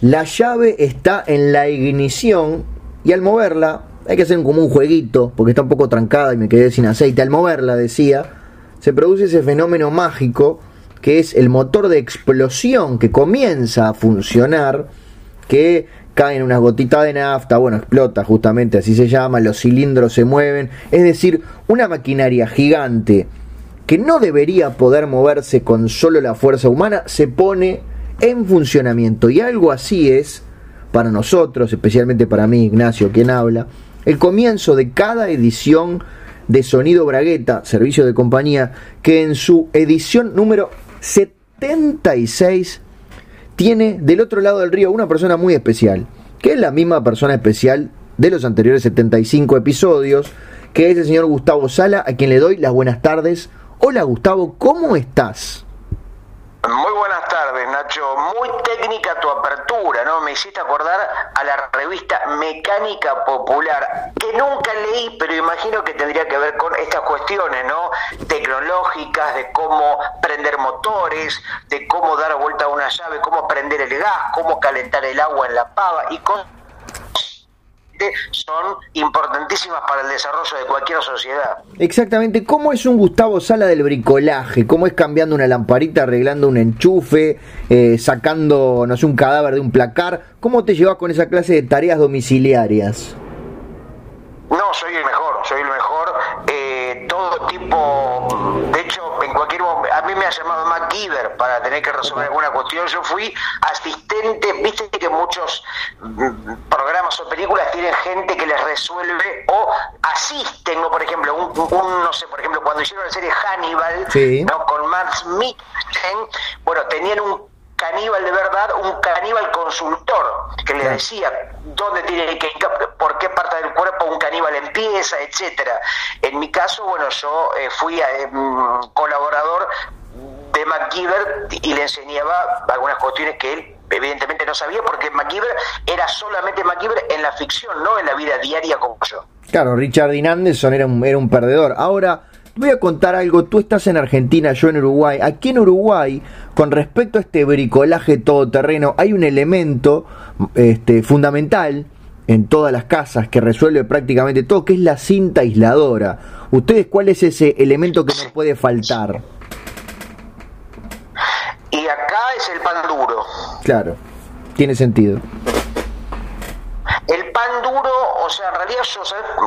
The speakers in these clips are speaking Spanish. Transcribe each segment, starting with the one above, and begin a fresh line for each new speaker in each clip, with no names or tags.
La llave está en la ignición y al moverla, hay que hacer como un jueguito, porque está un poco trancada y me quedé sin aceite. Al moverla, decía, se produce ese fenómeno mágico que es el motor de explosión que comienza a funcionar, que caen unas gotitas de nafta, bueno, explota justamente, así se llama, los cilindros se mueven, es decir, una maquinaria gigante que no debería poder moverse con solo la fuerza humana, se pone en funcionamiento. Y algo así es, para nosotros, especialmente para mí, Ignacio, quien habla, el comienzo de cada edición de Sonido Bragueta, servicio de compañía, que en su edición número 76 tiene del otro lado del río una persona muy especial, que es la misma persona especial de los anteriores 75 episodios, que es el señor Gustavo Sala, a quien le doy las buenas tardes. Hola Gustavo, ¿cómo estás?
Muy buenas tardes, Nacho. Muy técnica tu apertura, ¿no? Me hiciste acordar a la revista Mecánica Popular, que nunca leí, pero imagino que tendría que ver con estas cuestiones, ¿no? Tecnológicas, de cómo prender motores, de cómo dar vuelta a una llave, cómo prender el gas, cómo calentar el agua en la pava y son importantísimas para el desarrollo de cualquier sociedad.
Exactamente, ¿cómo es un Gustavo Sala del bricolaje? ¿Cómo es cambiando una lamparita, arreglando un enchufe, eh, sacando, no sé, un cadáver de un placar? ¿Cómo te llevas con esa clase de tareas domiciliarias?
No, soy el mejor, soy el mejor. Eh, todo tipo, momento, a mí me ha llamado MacGyver para tener que resolver alguna cuestión. Yo fui asistente, viste que muchos mm, programas o películas tienen gente que les resuelve o asisten, o por ejemplo, un, no sé, por ejemplo, cuando hicieron la serie Hannibal, ¿no? con Matt Smith, bueno, tenían un caníbal de verdad, un caníbal consultor, que le decía dónde tiene que ir, por qué parte del cuerpo un caníbal empieza, etcétera. En mi caso, bueno, yo eh, fui eh, mm, colaborador de MacGyver y le enseñaba algunas cuestiones que él evidentemente no sabía porque MacGyver era solamente MacGyver en la ficción, no en la vida diaria como yo.
Claro, Richard Dean Anderson era un, era un perdedor. Ahora, voy a contar algo, tú estás en Argentina, yo en Uruguay. Aquí en Uruguay, con respecto a este bricolaje todoterreno, hay un elemento este, fundamental en todas las casas que resuelve prácticamente todo, que es la cinta aisladora. ¿Ustedes cuál es ese elemento que no puede faltar?
Y acá es el pan duro.
Claro, tiene sentido.
El pan duro, o sea, en realidad yo,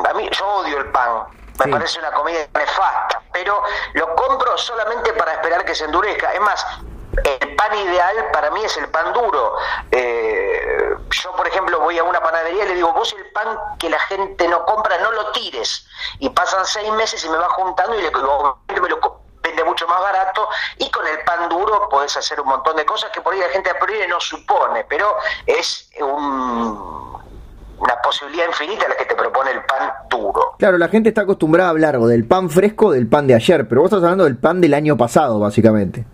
a mí, yo odio el pan me parece una comida nefasta, pero lo compro solamente para esperar que se endurezca. Es más, el pan ideal para mí es el pan duro. Eh, yo, por ejemplo, voy a una panadería y le digo, vos el pan que la gente no compra, no lo tires. Y pasan seis meses y me va juntando y le digo, me lo vende mucho más barato y con el pan duro podés hacer un montón de cosas que por ahí la gente a priori no supone, pero es un una posibilidad infinita la que te propone el pan duro.
Claro, la gente está acostumbrada a hablar o del pan fresco o del pan de ayer, pero vos estás hablando del pan del año pasado, básicamente.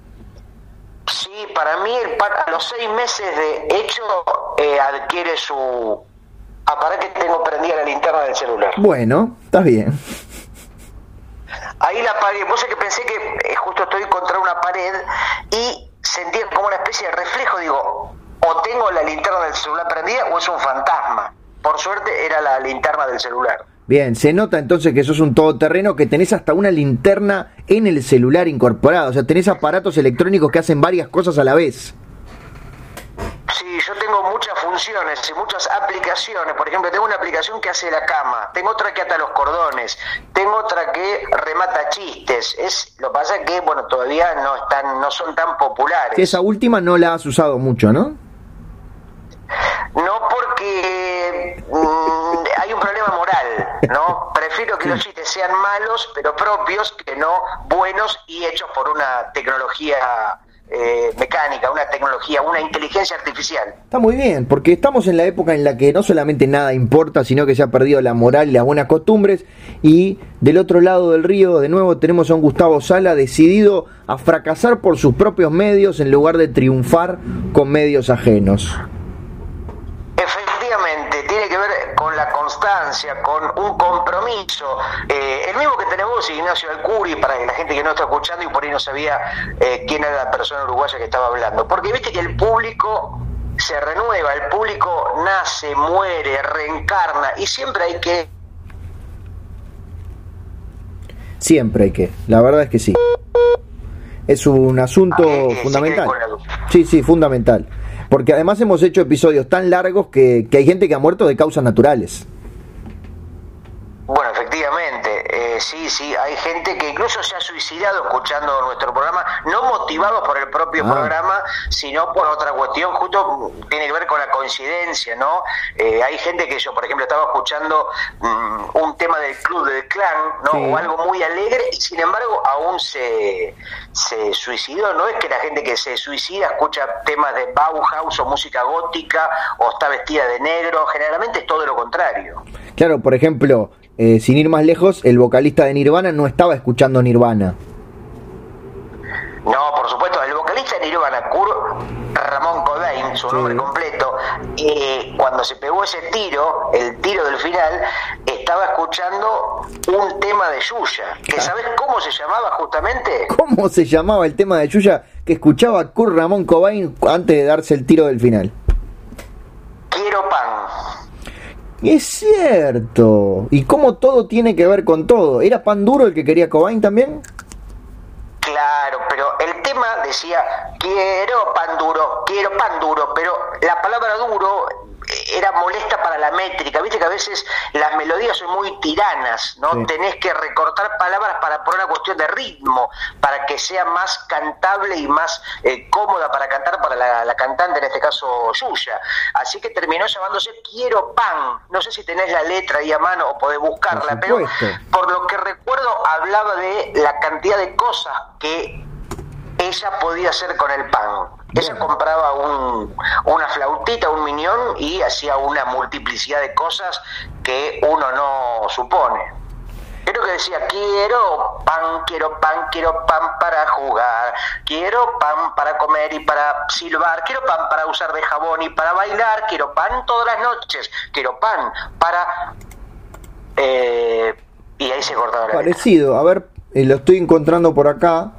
Sí, para mí el pan a los seis meses de hecho eh, adquiere su... Ah, para que tengo prendida la linterna del celular.
Bueno, estás bien.
Ahí la pared, vos es que pensé que eh, justo estoy contra una pared y sentí como una especie de reflejo, digo, o tengo la linterna del celular prendida o es un fantasma. Por suerte era la linterna del celular.
Bien, se nota entonces que sos un todoterreno que tenés hasta una linterna en el celular incorporada, o sea, tenés aparatos electrónicos que hacen varias cosas a la vez.
Sí, yo tengo muchas funciones y muchas aplicaciones. Por ejemplo, tengo una aplicación que hace la cama, tengo otra que ata los cordones, tengo otra que remata chistes. Es lo que pasa que bueno, todavía no están no son tan populares.
Esa última no la has usado mucho, ¿no?
No porque mm, hay un problema moral, ¿no? Prefiero que los chistes sean malos, pero propios, que no buenos y hechos por una tecnología eh, mecánica, una tecnología, una inteligencia artificial.
Está muy bien, porque estamos en la época en la que no solamente nada importa, sino que se ha perdido la moral y las buenas costumbres. Y del otro lado del río, de nuevo, tenemos a un Gustavo Sala decidido a fracasar por sus propios medios en lugar de triunfar con medios ajenos.
Con un compromiso, eh, el mismo que tenemos Ignacio Alcuri, para la gente que no está escuchando y por ahí no sabía eh, quién era la persona uruguaya que estaba hablando. Porque viste que el público se renueva el público nace, muere, reencarna y siempre hay que...
Siempre hay que, la verdad es que sí. Es un asunto
Ah, eh,
fundamental.
con la duda.
Sí, sí, fundamental. Porque además hemos hecho episodios tan largos que, que hay gente que ha muerto de causas naturales.
Bueno, efectivamente, eh, sí, sí, hay gente que incluso se ha suicidado escuchando nuestro programa, no motivados por el propio
Ah.
programa, sino por otra cuestión, justo tiene que ver con la coincidencia, ¿no? Eh, hay gente que yo, por ejemplo, estaba escuchando mm, un tema del Club del Clan, ¿no?
Sí.
O algo muy alegre, y sin embargo aún se, se suicidó, no es que la gente que se suicida escucha temas de Bauhaus o música gótica, o está vestida de negro, generalmente es todo lo contrario.
Claro, por ejemplo, eh, sin ir más lejos, el vocalista de Nirvana no estaba escuchando Nirvana.
No, por supuesto, el vocalista de Nirvana, Kurt Ramón Cobain, su
Sí.
nombre completo, eh, cuando se pegó ese tiro, el tiro del final, estaba escuchando un tema de Yuya, que ¿sabes cómo se llamaba justamente?
¿Cómo se llamaba el tema de Yuya que escuchaba Kurt Ramón Cobain antes de darse el tiro del final?
Quiero pan.
Es cierto. ¿Y cómo todo tiene que ver con todo? ¿Era pan duro el que quería Cobain también?
Claro, pero el tema decía, quiero pan duro, quiero pan duro, pero la palabra duro era molesta para la métrica, viste que a veces las melodías son muy tiranas, ¿no?
Sí.
Tenés que recortar palabras para poner una cuestión de ritmo, para que sea más cantable y más eh, cómoda para cantar para la, la cantante, en este caso Yuya. Así que terminó llamándose Quiero Pan. No sé si tenés la letra ahí a mano o podés buscarla, pero por lo que recuerdo hablaba de la cantidad de cosas que ella podía hacer con el pan. Ella compraba un, una flautita, un miñón y hacía una multiplicidad de cosas que uno no supone. Creo que decía, quiero pan, quiero pan, quiero pan para jugar, quiero pan para comer y para silbar, quiero pan para usar de jabón y para bailar, quiero pan todas las noches, quiero pan para... Eh, y ahí se cortaba la letra.
Parecido. A ver, eh, lo estoy encontrando por acá.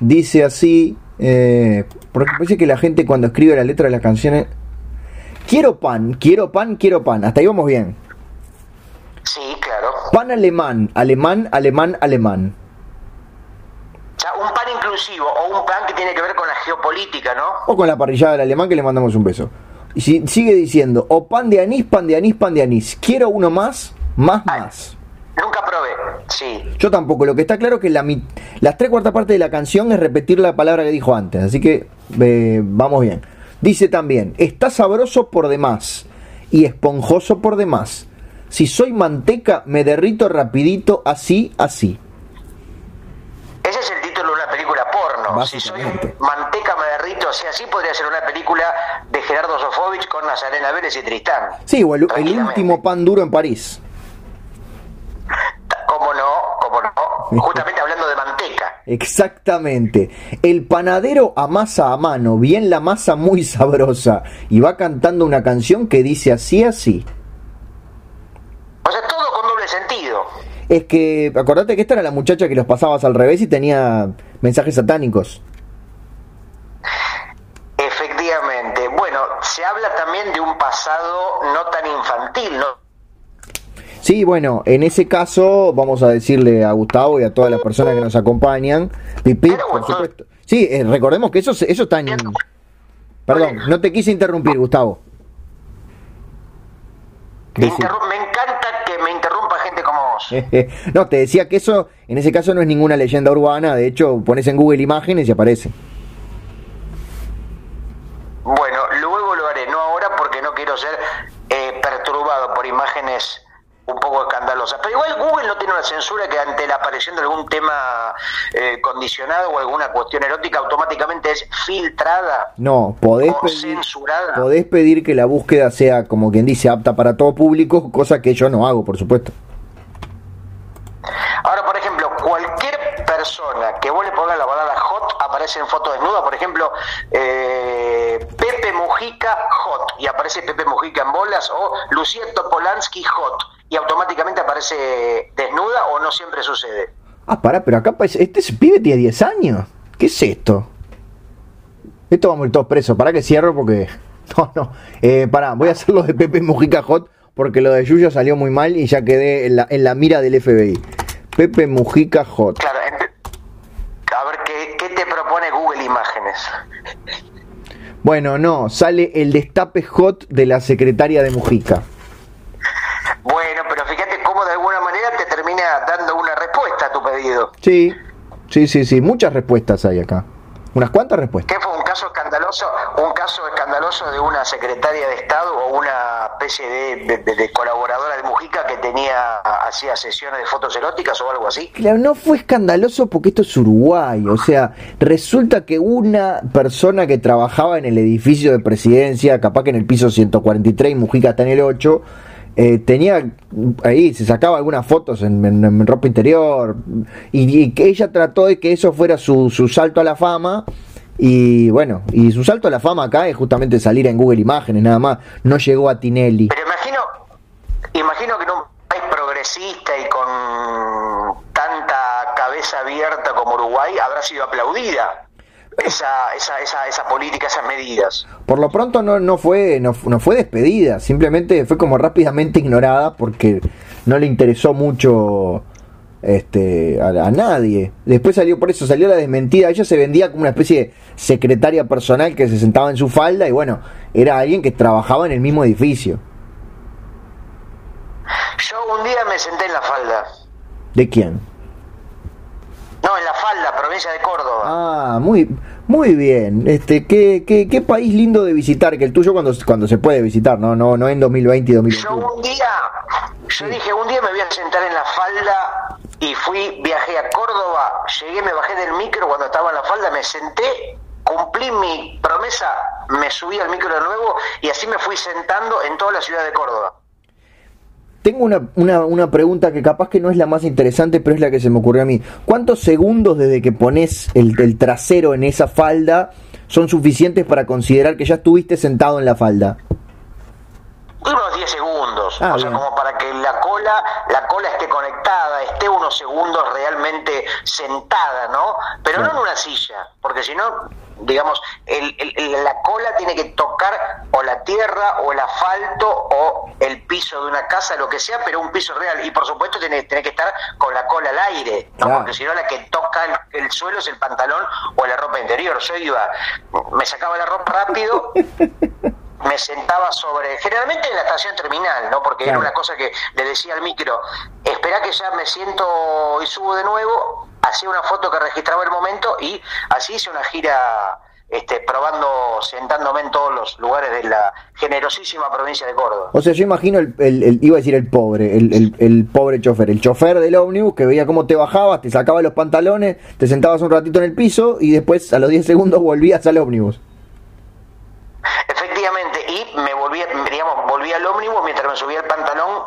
Dice así. Eh, porque parece que la gente cuando escribe la letra de las canciones. Quiero pan, quiero pan, quiero pan. Hasta ahí vamos bien.
Sí, claro.
Pan alemán, alemán, alemán, alemán.
O sea, un pan inclusivo o un pan que tiene que ver con la geopolítica, ¿no?
O con la parrillada del alemán que le mandamos un beso. Y si- sigue diciendo, o pan de anís, pan de anís, pan de anís. Quiero uno más, más,
Ay.
más.
Nunca sí.
Yo tampoco. Lo que está claro es que la las tres cuartas partes de la canción es repetir la palabra que dijo antes. Así que eh, vamos bien. Dice también, está sabroso por demás y esponjoso por demás. Si soy manteca, me derrito rapidito, así, así.
Ese es el título de una película porno. Si soy manteca me derrito, sea, así podría ser una película de Gerardo Sofovich con Nazarena Vélez y Tristán.
Sí, o el, último pan duro en París.
¿Cómo no? ¿Cómo no? Justamente hablando de manteca.
Exactamente. El panadero amasa a mano, bien la masa muy sabrosa. Y va cantando una canción que dice así, así.
O sea, todo con doble sentido.
Es que, acordate que esta era la muchacha que los pasabas al revés y tenía mensajes satánicos.
Efectivamente. Bueno, se habla también de un pasado no tan infantil, ¿no?
Sí, bueno, en ese caso vamos a decirle a Gustavo y a todas las personas que nos acompañan, pipí,
Pero
por supuesto. Sí, eh, recordemos que eso, eso está en... Perdón, no te quise interrumpir, Gustavo.
Interru- me encanta que me interrumpa gente como vos.
no, te decía que eso en ese caso no es ninguna leyenda urbana, de hecho pones en Google imágenes y aparece.
Bueno, luego lo haré, no ahora porque no quiero ser eh, perturbado por imágenes un poco escandalosas. Pero igual Google no tiene una censura que ante la aparición de algún tema eh, condicionado o alguna cuestión erótica automáticamente es filtrada
No, podés
o
pedir,
censurada.
podés pedir que la búsqueda sea, como quien dice, apta para todo público, cosa que yo no hago, por supuesto.
Ahora, por ejemplo, cualquier persona que vos le pongas la palabra hot aparece en foto desnuda. Por ejemplo, eh, Pepe Mujica hot y aparece Pepe Mujica en bolas o Lucía Topolansky hot y automáticamente aparece desnuda o no siempre sucede.
Ah, pará, pero acá parece- este pibe tiene 10 años. ¿Qué es esto? Esto vamos a ir todos presos. Para que cierro porque No, no. Eh, pará, voy a hacer lo de Pepe Mujica Hot porque lo de Yuyo salió muy mal y ya quedé en la, en la mira del FBI. Pepe Mujica Hot.
Claro, a ver, ¿qué, ¿qué te propone Google Imágenes?
Bueno, no, sale el destape hot de la secretaria de Mujica.
Bueno, pero fíjate cómo de alguna manera te termina dando una respuesta a tu pedido.
Sí, sí, sí, sí, muchas respuestas hay acá. Unas cuantas respuestas.
¿Qué fue un caso escandaloso, un caso escandaloso de una secretaria de Estado o una especie de, de- de colaboradora de Mujica que tenía hacía sesiones de fotos eróticas o algo así?
Claro, no fue escandaloso porque esto es Uruguay. O sea, resulta que una persona que trabajaba en el edificio de presidencia, capaz que en el piso 143 y Mujica está en el 8, eh, tenía ahí, se sacaba algunas fotos en, en- ropa interior y, y ella trató de que eso fuera su, su salto a la fama. Y bueno, y su salto a la fama acá es justamente salir en Google Imágenes, nada más. No llegó a Tinelli.
Pero imagino, imagino que en un país progresista y con tanta cabeza abierta como Uruguay habrá sido aplaudida esa, esa, esa, esa política, esas medidas.
Por lo pronto no, no fue no, no fue despedida, simplemente fue como rápidamente ignorada porque no le interesó mucho este a, a nadie. Después salió por eso, salió la desmentida, ella se vendía como una especie de secretaria personal que se sentaba en su falda y bueno, era alguien que trabajaba en el mismo edificio.
Yo un día me senté en la falda.
¿De quién?
No, en la falda, provincia de Córdoba.
Ah, muy muy bien. Este, qué, qué, qué país lindo de visitar, que el tuyo cuando cuando se puede visitar, no no no en 2020 y
Yo
2021.
un día, yo dije, un día me voy a sentar en la falda y fui, viajé a Córdoba, llegué, me bajé del micro cuando estaba en la falda, me senté, cumplí mi promesa, me subí al micro de nuevo y así me fui sentando en toda la ciudad de Córdoba.
Tengo una, una, una pregunta que capaz que no es la más interesante, pero es la que se me ocurrió a mí. ¿Cuántos segundos desde que pones el, el trasero en esa falda son suficientes para considerar que ya estuviste sentado en la falda?
Unos 10 segundos,
Ah,
o sea,
bien.
como para que la cola, la cola esté conectada, esté unos segundos realmente sentada, ¿no? Pero
Claro.
no en una silla, porque si no, digamos, el- el- la cola tiene que tocar o la tierra o el asfalto o el piso de una casa, lo que sea, pero un piso real. Y por supuesto tiene, tiene que estar con la cola al aire, ¿no?
Claro.
Porque si no, la que toca el, el suelo es el pantalón o la ropa interior. Yo iba, me sacaba la ropa rápido me sentaba sobre, generalmente en la estación terminal, ¿no? Porque
Claro.
era una cosa que le decía al micro, espera que ya me siento y subo de nuevo, hacía una foto que registraba el momento y así hice una gira este, probando, sentándome en todos los lugares de la generosísima provincia de Córdoba.
O sea, yo imagino, el, el- el- iba a decir el pobre, el, el- el pobre chofer, el chofer del ómnibus que veía cómo te bajabas, te sacaba los pantalones, te sentabas un ratito en el piso y después a los 10 segundos volvías al ómnibus.
Efectivamente, y me volví, digamos, volví al ómnibus mientras me subía el pantalón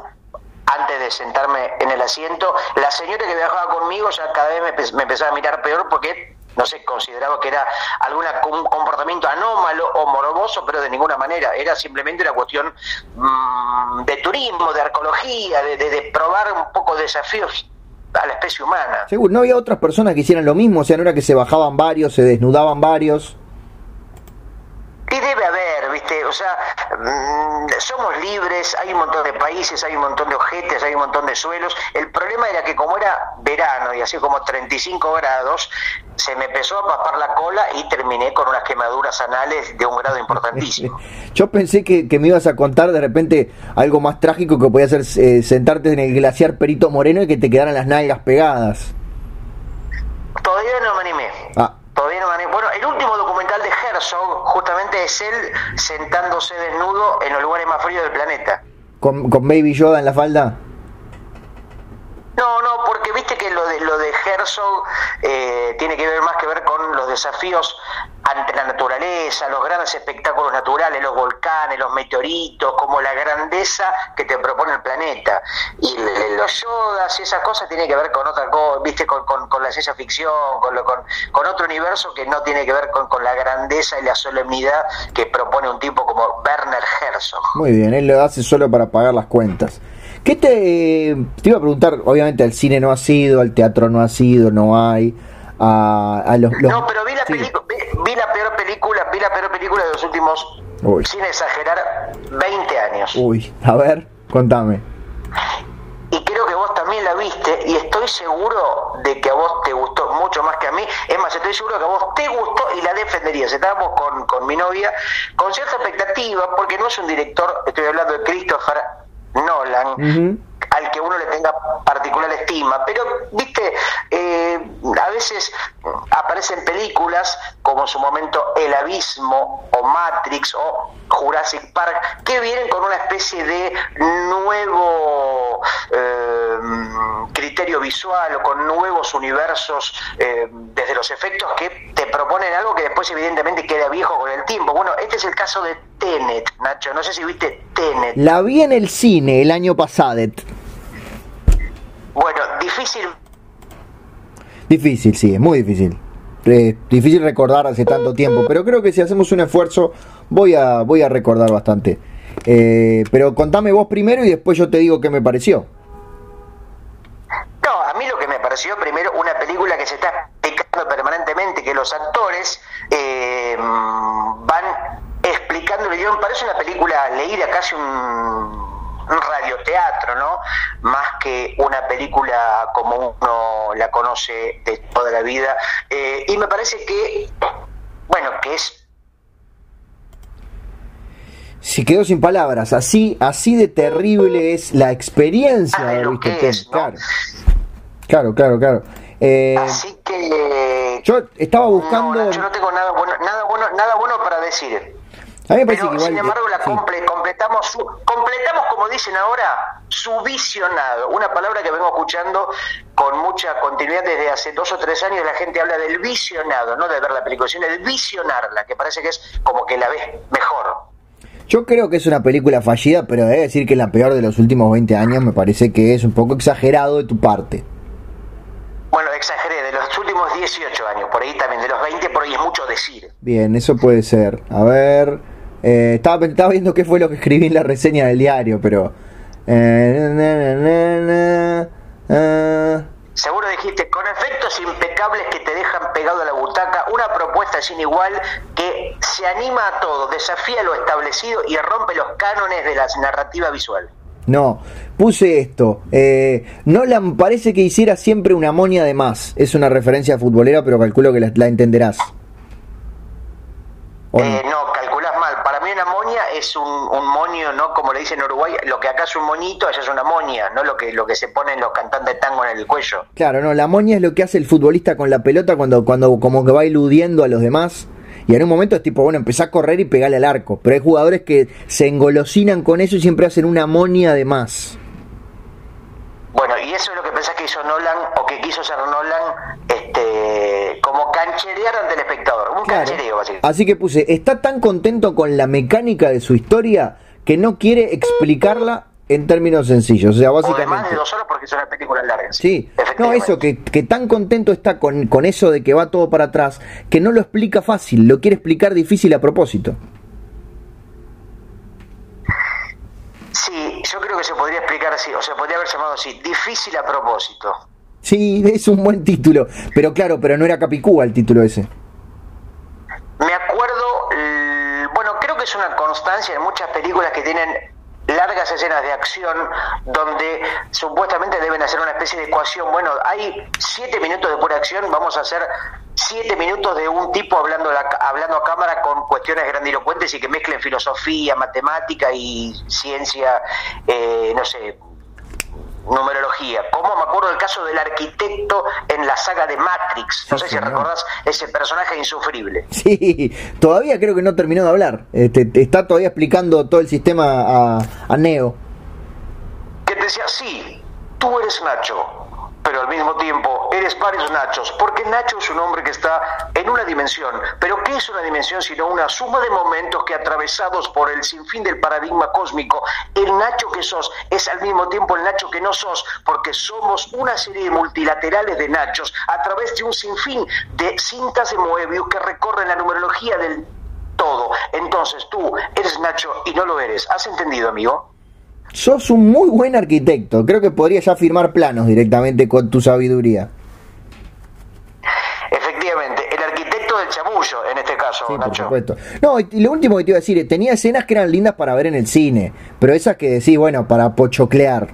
antes de sentarme en el asiento. La señora que viajaba conmigo ya cada vez me, empe- me empezaba a mirar peor porque, no sé, consideraba que era algún comportamiento anómalo o morboso, pero de ninguna manera. Era simplemente una cuestión mm, de turismo, de arqueología, de, de- de probar un poco de desafíos a la especie humana.
Seguro, no había otras personas que hicieran lo mismo, o sea, no era que se bajaban varios, se desnudaban varios.
Y debe haber, ¿viste? O sea, mm, somos libres, hay un montón de países, hay un montón de ojetes, hay un montón de suelos. El problema era que como era verano y así como 35 grados, se me empezó a papar la cola y terminé con unas quemaduras anales de un grado importantísimo.
Yo pensé que, que me ibas a contar de repente algo más trágico que podía ser eh, sentarte en el glaciar Perito Moreno y que te quedaran las nalgas pegadas.
Todavía no me animé.
Ah,
Todavía no animé. Bueno, el último documental de Herzog justamente es él sentándose desnudo en los lugares más fríos del planeta.
con, con Baby Yoda en la falda.
No, no, porque viste que lo de lo de Herzog eh, tiene que ver más que ver con los desafíos ante la naturaleza, los grandes espectáculos naturales, los volcanes, los meteoritos, como la grandeza que te propone el planeta. Y los yodas y esas cosas tienen que ver con otra cosa, viste, con, la ciencia ficción, con, lo- con otro universo que no tiene que ver con, con la grandeza y la solemnidad que propone un tipo como Werner Herzog.
Muy bien, él lo hace solo para pagar las cuentas. ¿Qué te, te iba a preguntar? Obviamente al cine no ha sido, al teatro no ha sido, no hay. A, a los, los-
No, pero vi la,
sí.
vi, vi la peor película, vi la peor película de los últimos sin exagerar, 20 años.
Uy, a ver, contame.
Y creo que vos también la viste y estoy seguro de que a vos te gustó mucho más que a mí. Es más, estoy seguro que a vos te gustó y la defenderías. Estábamos con, con mi novia con cierta expectativa porque no es un director, estoy hablando de Christopher Nolan al que uno le tenga particular estima. Pero, viste, eh, a veces aparecen películas como en su momento El Abismo o Matrix o Jurassic Park que vienen con una especie de nuevo eh, criterio visual o con nuevos universos eh, desde los efectos que te proponen algo que después evidentemente queda viejo con el tiempo. Bueno, este es el caso de Tenet, Nacho. No sé si viste Tenet.
La vi en el cine el año pasado.
Bueno, difícil.
Difícil, sí, es muy difícil. difícil recordar hace tanto tiempo, pero creo que si hacemos un esfuerzo voy a, voy a recordar bastante. Eh, pero contame vos primero y después yo te digo qué me pareció.
No, a mí lo que me pareció primero una película que se está explicando permanentemente, que los actores eh, van explicando el guion. Parece una película leída casi un un radioteatro, ¿no? Más que una película como uno la conoce de toda la vida. Eh, y me parece que, bueno, que es
se quedó sin palabras. Así, así de terrible es la experiencia
de
claro. claro, claro, claro.
Eh, así que
yo estaba buscando.
yo no tengo nada bueno, nada bueno, nada bueno para decir.
Pero,
sin embargo, la completamos, completamos, como dicen ahora, su visionado. Una palabra que vengo escuchando con mucha continuidad desde hace dos o tres años. La gente habla del visionado, no de ver la película, sino de visionarla, que parece que es como que la ves mejor.
Yo creo que es una película fallida, pero debe decir que es la peor de los últimos 20 años. Me parece que es un poco exagerado de tu parte.
Bueno, exageré, de los últimos 18 años, por ahí también, de los 20, por ahí es mucho decir.
Bien, eso puede ser. A ver. Eh, estaba, estaba, viendo qué fue lo que escribí en la reseña del diario, pero...
Eh, Seguro dijiste, con efectos impecables que te dejan pegado a la butaca, una propuesta sin igual que se anima a todo, desafía lo establecido y rompe los cánones de la narrativa visual.
No, puse esto. Eh, Nolan parece que hiciera siempre una moña de más. Es una referencia futbolera, pero calculo que la, entenderás.
Eh, no, una moña es un, un, moño, ¿no? Como le dicen en Uruguay, lo que acá es un moñito, allá es una moña, ¿no? Lo que, lo que se ponen los cantantes de tango en el cuello.
Claro, no, la moña es lo que hace el futbolista con la pelota cuando, cuando como que va eludiendo a los demás. Y en un momento es tipo, bueno, empezá a correr y pegarle al arco. Pero hay jugadores que se engolosinan con eso y siempre hacen una moña de más.
Bueno, y eso es lo que pensás que hizo Nolan o que quiso hacer Nolan cancherear ante el espectador. Un canchereo, básicamente.
Así que puse, está tan contento con la mecánica de su historia que no quiere explicarla en términos sencillos. O sea, básicamente.
O más de dos horas porque es una película larga.
Sí, no, eso, que, que, tan contento está con, con eso de que va todo para atrás, que no lo explica fácil, lo quiere explicar difícil a propósito.
Sí, yo creo que se podría explicar así, o se podría haber llamado así, difícil a propósito.
Sí, es un buen título, pero claro, pero no era Capicúa el título ese.
Me acuerdo, bueno, creo que es una constancia en muchas películas que tienen largas escenas de acción donde supuestamente deben hacer una especie de ecuación. Bueno, hay siete minutos de pura acción, vamos a hacer siete minutos de un tipo hablando, hablando a cámara con cuestiones grandilocuentes y que mezclen filosofía, matemática y ciencia, eh, no sé, numerología. Como me acuerdo del caso del arquitecto en la saga de Matrix. No sé si recordás ese personaje insufrible.
Sí, todavía creo que no terminó de hablar. Este, está todavía explicando todo el sistema a, a Neo.
Que te decía, sí, tú eres Nacho pero al mismo tiempo eres varios Nachos, porque Nacho es un hombre que está en una dimensión, pero ¿qué es una dimensión sino una suma de momentos que atravesados por el sinfín del paradigma cósmico, el Nacho que sos es al mismo tiempo el Nacho que no sos, porque somos una serie de multilaterales de Nachos a través de un sinfín de cintas de Moebius que recorren la numerología del todo. Entonces tú eres Nacho y no lo eres. ¿Has entendido, amigo?
Sos un muy buen arquitecto. Creo que podrías ya firmar planos directamente con tu sabiduría.
Efectivamente, el arquitecto del chamuyo tuyo en este caso,
Sí, por
Nacho.
supuesto. No, y lo último que te iba a decir, tenía escenas que eran lindas para ver en el cine, pero esas que decís, bueno, para pochoclear.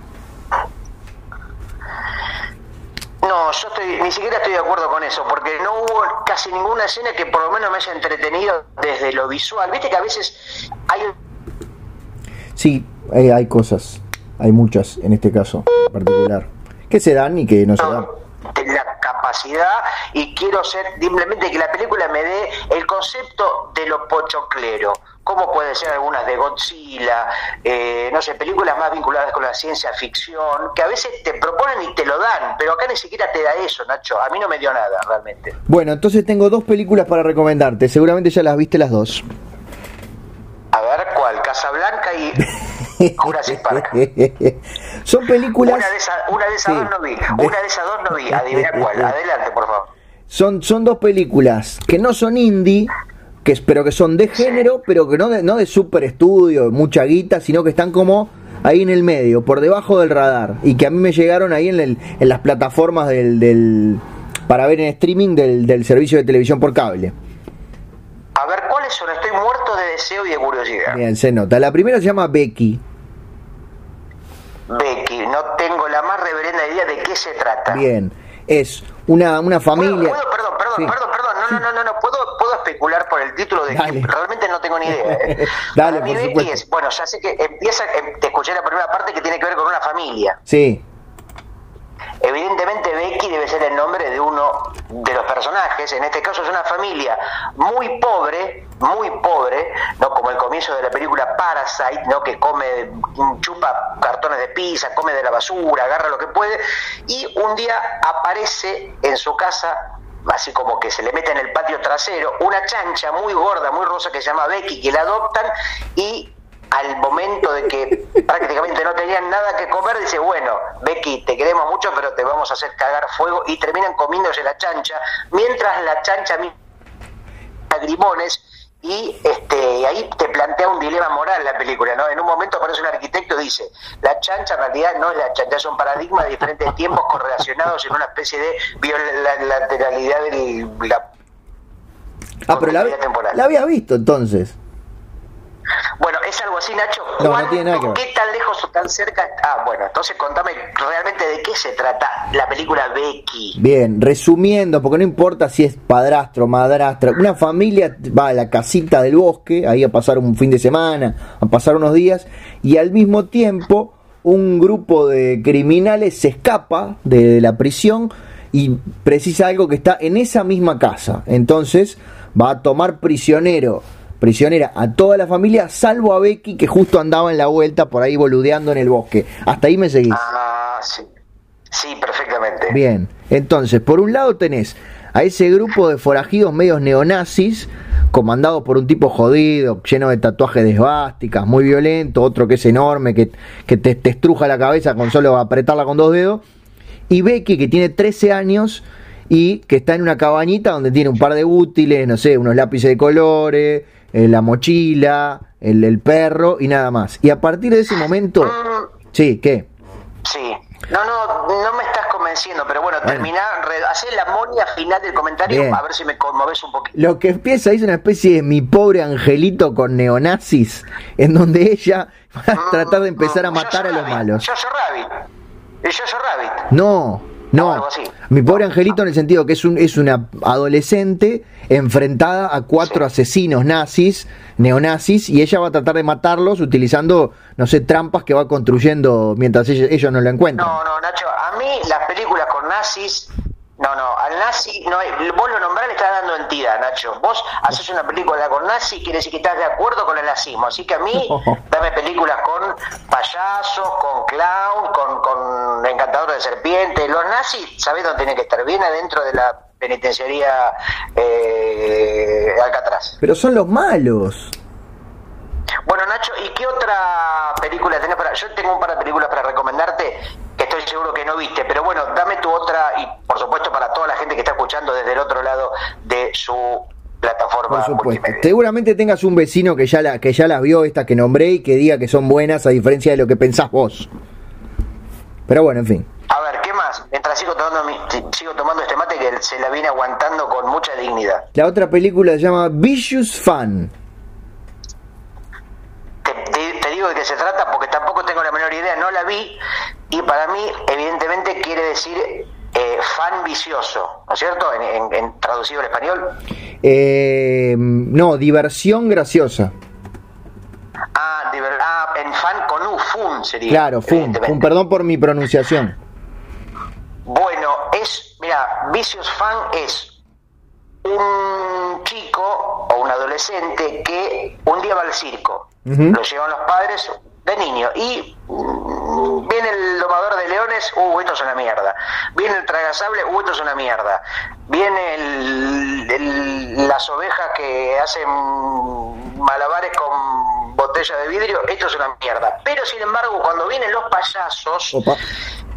No, yo estoy, ni siquiera estoy de acuerdo con eso, porque no hubo casi ninguna escena que por lo menos me haya entretenido desde lo visual. Viste que a veces hay
Sí, hay, hay cosas, hay muchas en este caso en particular, que se dan y que no se dan.
la capacidad y quiero ser simplemente que la película me dé el concepto de lo pochoclero. Como puede ser algunas de Godzilla eh, no sé, películas más vinculadas con la ciencia ficción que a veces te proponen y te lo dan pero acá ni siquiera te da eso Nacho, a mí no me dio nada realmente.
Bueno, entonces tengo dos películas para recomendarte, seguramente ya las viste las dos.
a ver, ¿cuál? Casablanca y Jurassic Park
Son películas...
una de esas, una de esas
Sí.
dos no vi una de esas dos no vi, adivina cuál adelante por favor
Son, son dos películas que no son indie, que, pero que son de género, pero que no de, no de super estudio, mucha guita, sino que están como ahí en el medio, por debajo del radar. Y que a mí me llegaron ahí en, el- en las plataformas del, del- para ver en streaming del, del servicio de televisión por cable.
a ver, ¿cuáles son? Estoy muerto de deseo y de curiosidad
Bien, se nota. La primera se llama Becky.
Becky, no tengo la más reverenda idea de qué se trata.
Bien. Es una, una
¿Puedo,
familia.
puedo- perdón, perdón,
Sí.
perdón, perdón, no, no, no, no, no, puedo, puedo especular por el título de
Dale.
que realmente no tengo ni idea. ¿eh?
Dale,
Para mí
por
Becky
supuesto.
es, bueno, ya sé que empieza, em, te escuché la primera parte que tiene que ver con una familia.
Sí,
Evidentemente Becky debe ser el nombre de uno de los personajes, en este caso es una familia muy pobre, muy pobre, no como el comienzo de la película Parasite, no que come, chupa cartones de pizza, come de la basura, agarra lo que puede, y un día aparece en su casa así como que se le mete en el patio trasero, una chancha muy gorda, muy rosa que se llama Becky, que la adoptan y al momento de que prácticamente no tenían nada que comer, dice, bueno, Becky, te queremos mucho, pero te vamos a hacer cagar fuego y terminan comiéndose la chancha, mientras la chancha lagrimones y este ahí te plantea un dilema moral la película, ¿no? En un momento aparece un arquitecto y dice, la chancha en realidad no es la chancha, es un paradigma de diferentes tiempos correlacionados en una especie de bilateralidad de la
Ah, pero la, la habías visto entonces.
Bueno, es algo así, Nacho.
No, no
¿Cuánto-
tiene nada que ver.
¿Qué tan lejos o tan cerca? Ah, bueno, entonces contame realmente de qué se trata la película Becky.
Bien, resumiendo, porque no importa si es padrastro, madrastra, una familia va a la casita del bosque, ahí a pasar un fin de semana, a pasar unos días, y al mismo tiempo un grupo de criminales se escapa de la prisión y precisa algo que está en esa misma casa. Entonces va a tomar prisionero, prisionera a toda la familia, salvo a Becky que justo andaba en la vuelta por ahí boludeando en el bosque. Hasta ahí me seguís.
Ah, sí. Sí, perfectamente.
Bien, entonces, por un lado tenés a ese grupo de forajidos medios neonazis, comandado por un tipo jodido, lleno de tatuajes de esvásticas, muy violento, otro que es enorme, que, que te, te estruja la cabeza con solo apretarla con dos dedos, y Becky, que tiene 13 años y que está en una cabañita donde tiene un par de útiles, no sé, unos lápices de colores, eh, la mochila, el, el perro y nada más. Y a partir de ese momento...
Mm,
Sí, ¿qué?
sí. No, no, no me estás convenciendo, pero bueno,
Bueno.
terminá, re- hacé la monia final del comentario,
Bien.
a ver si me conmoves un poquito.
Lo que empieza es una especie de mi pobre angelito con neonazis, en donde ella va a tratar de empezar a
Mm,
matar a los
Rabbit,
malos.
Jojo Rabbit. El Jojo Rabbit.
No, no.
algo así.
Mi pobre angelito en el sentido que es, un, es una adolescente enfrentada a cuatro asesinos nazis, neonazis, y ella va a tratar de matarlos utilizando, no sé, trampas que va construyendo mientras ella- ellos no la encuentran.
No, no, Nacho, a mí las películas con nazis, no, no, al nazi, no hay- vos lo nombrás, le estás dando entidad, Nacho. Vos haces una película con nazi, quiere decir que estás de acuerdo con el nazismo. Así que a mí, dame películas con payasos, con clown, con, con encantador de serpiente. Los nazis, ¿sabés dónde tienen que estar? Bien adentro de la penitenciaría eh, Alcatraz.
Pero son los malos.
Bueno, Nacho, ¿y qué otra película tenés para.? Yo tengo un par de películas para recomendarte que estoy seguro que no viste, pero bueno, dame tu otra y por supuesto para toda la gente que está escuchando desde el otro lado de su plataforma.
Por supuesto.
multimedia.
Seguramente tengas un vecino que ya, la, que ya las vio, estas que nombré, y que diga que son buenas a diferencia de lo que pensás vos. Pero bueno, en fin.
A ver, ¿qué más? mientras sigo tomando, mi- sigo tomando este mate que se la viene aguantando con mucha dignidad.
La otra película se llama Vicious Fan.
Te, te- te digo de qué se trata porque tampoco tengo la menor idea, no la vi y para mí evidentemente quiere decir eh, fan vicioso, ¿no es cierto? En, en- en traducido al español.
Eh, no, diversión graciosa.
Ah, ah, en fan con U, fun sería.
Claro, fun, fun, perdón por mi pronunciación.
Bueno, es, mira, Vicious Fan es un chico o un adolescente que un día va al circo. Lo llevan los padres de niño y mm, viene el domador de leones, uh, esto es una mierda. Viene el tragasable, uh, esto es una mierda. Viene el- las ovejas que hacen malabares con botella de vidrio, esto es una mierda. Pero sin embargo, cuando vienen los payasos,
Opa.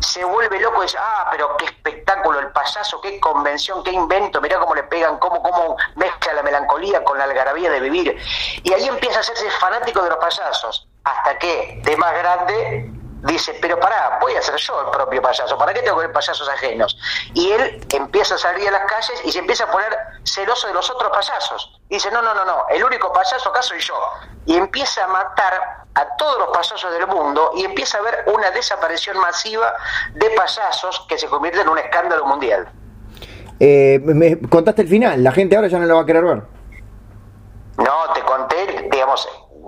se vuelve loco y dice, ah, pero qué espectáculo, el payaso, qué convención, qué invento, mirá cómo le pegan, cómo, cómo mezcla la melancolía con la algarabía de vivir. Y ahí empieza a hacerse fanático de los payasos, hasta que, de más grande, dice, pero pará, voy a ser yo el propio payaso, ¿para qué tengo que ver payasos ajenos? Y él empieza a salir a las calles y se empieza a poner celoso de los otros payasos. Y dice, no, no, no, no, el único payaso acá soy yo. Y empieza a matar a todos los payasos del mundo y empieza a haber una desaparición masiva de payasos que se convierte en un escándalo mundial.
Eh, me contaste el final, la gente ahora ya no lo va a querer ver.
No, te conté,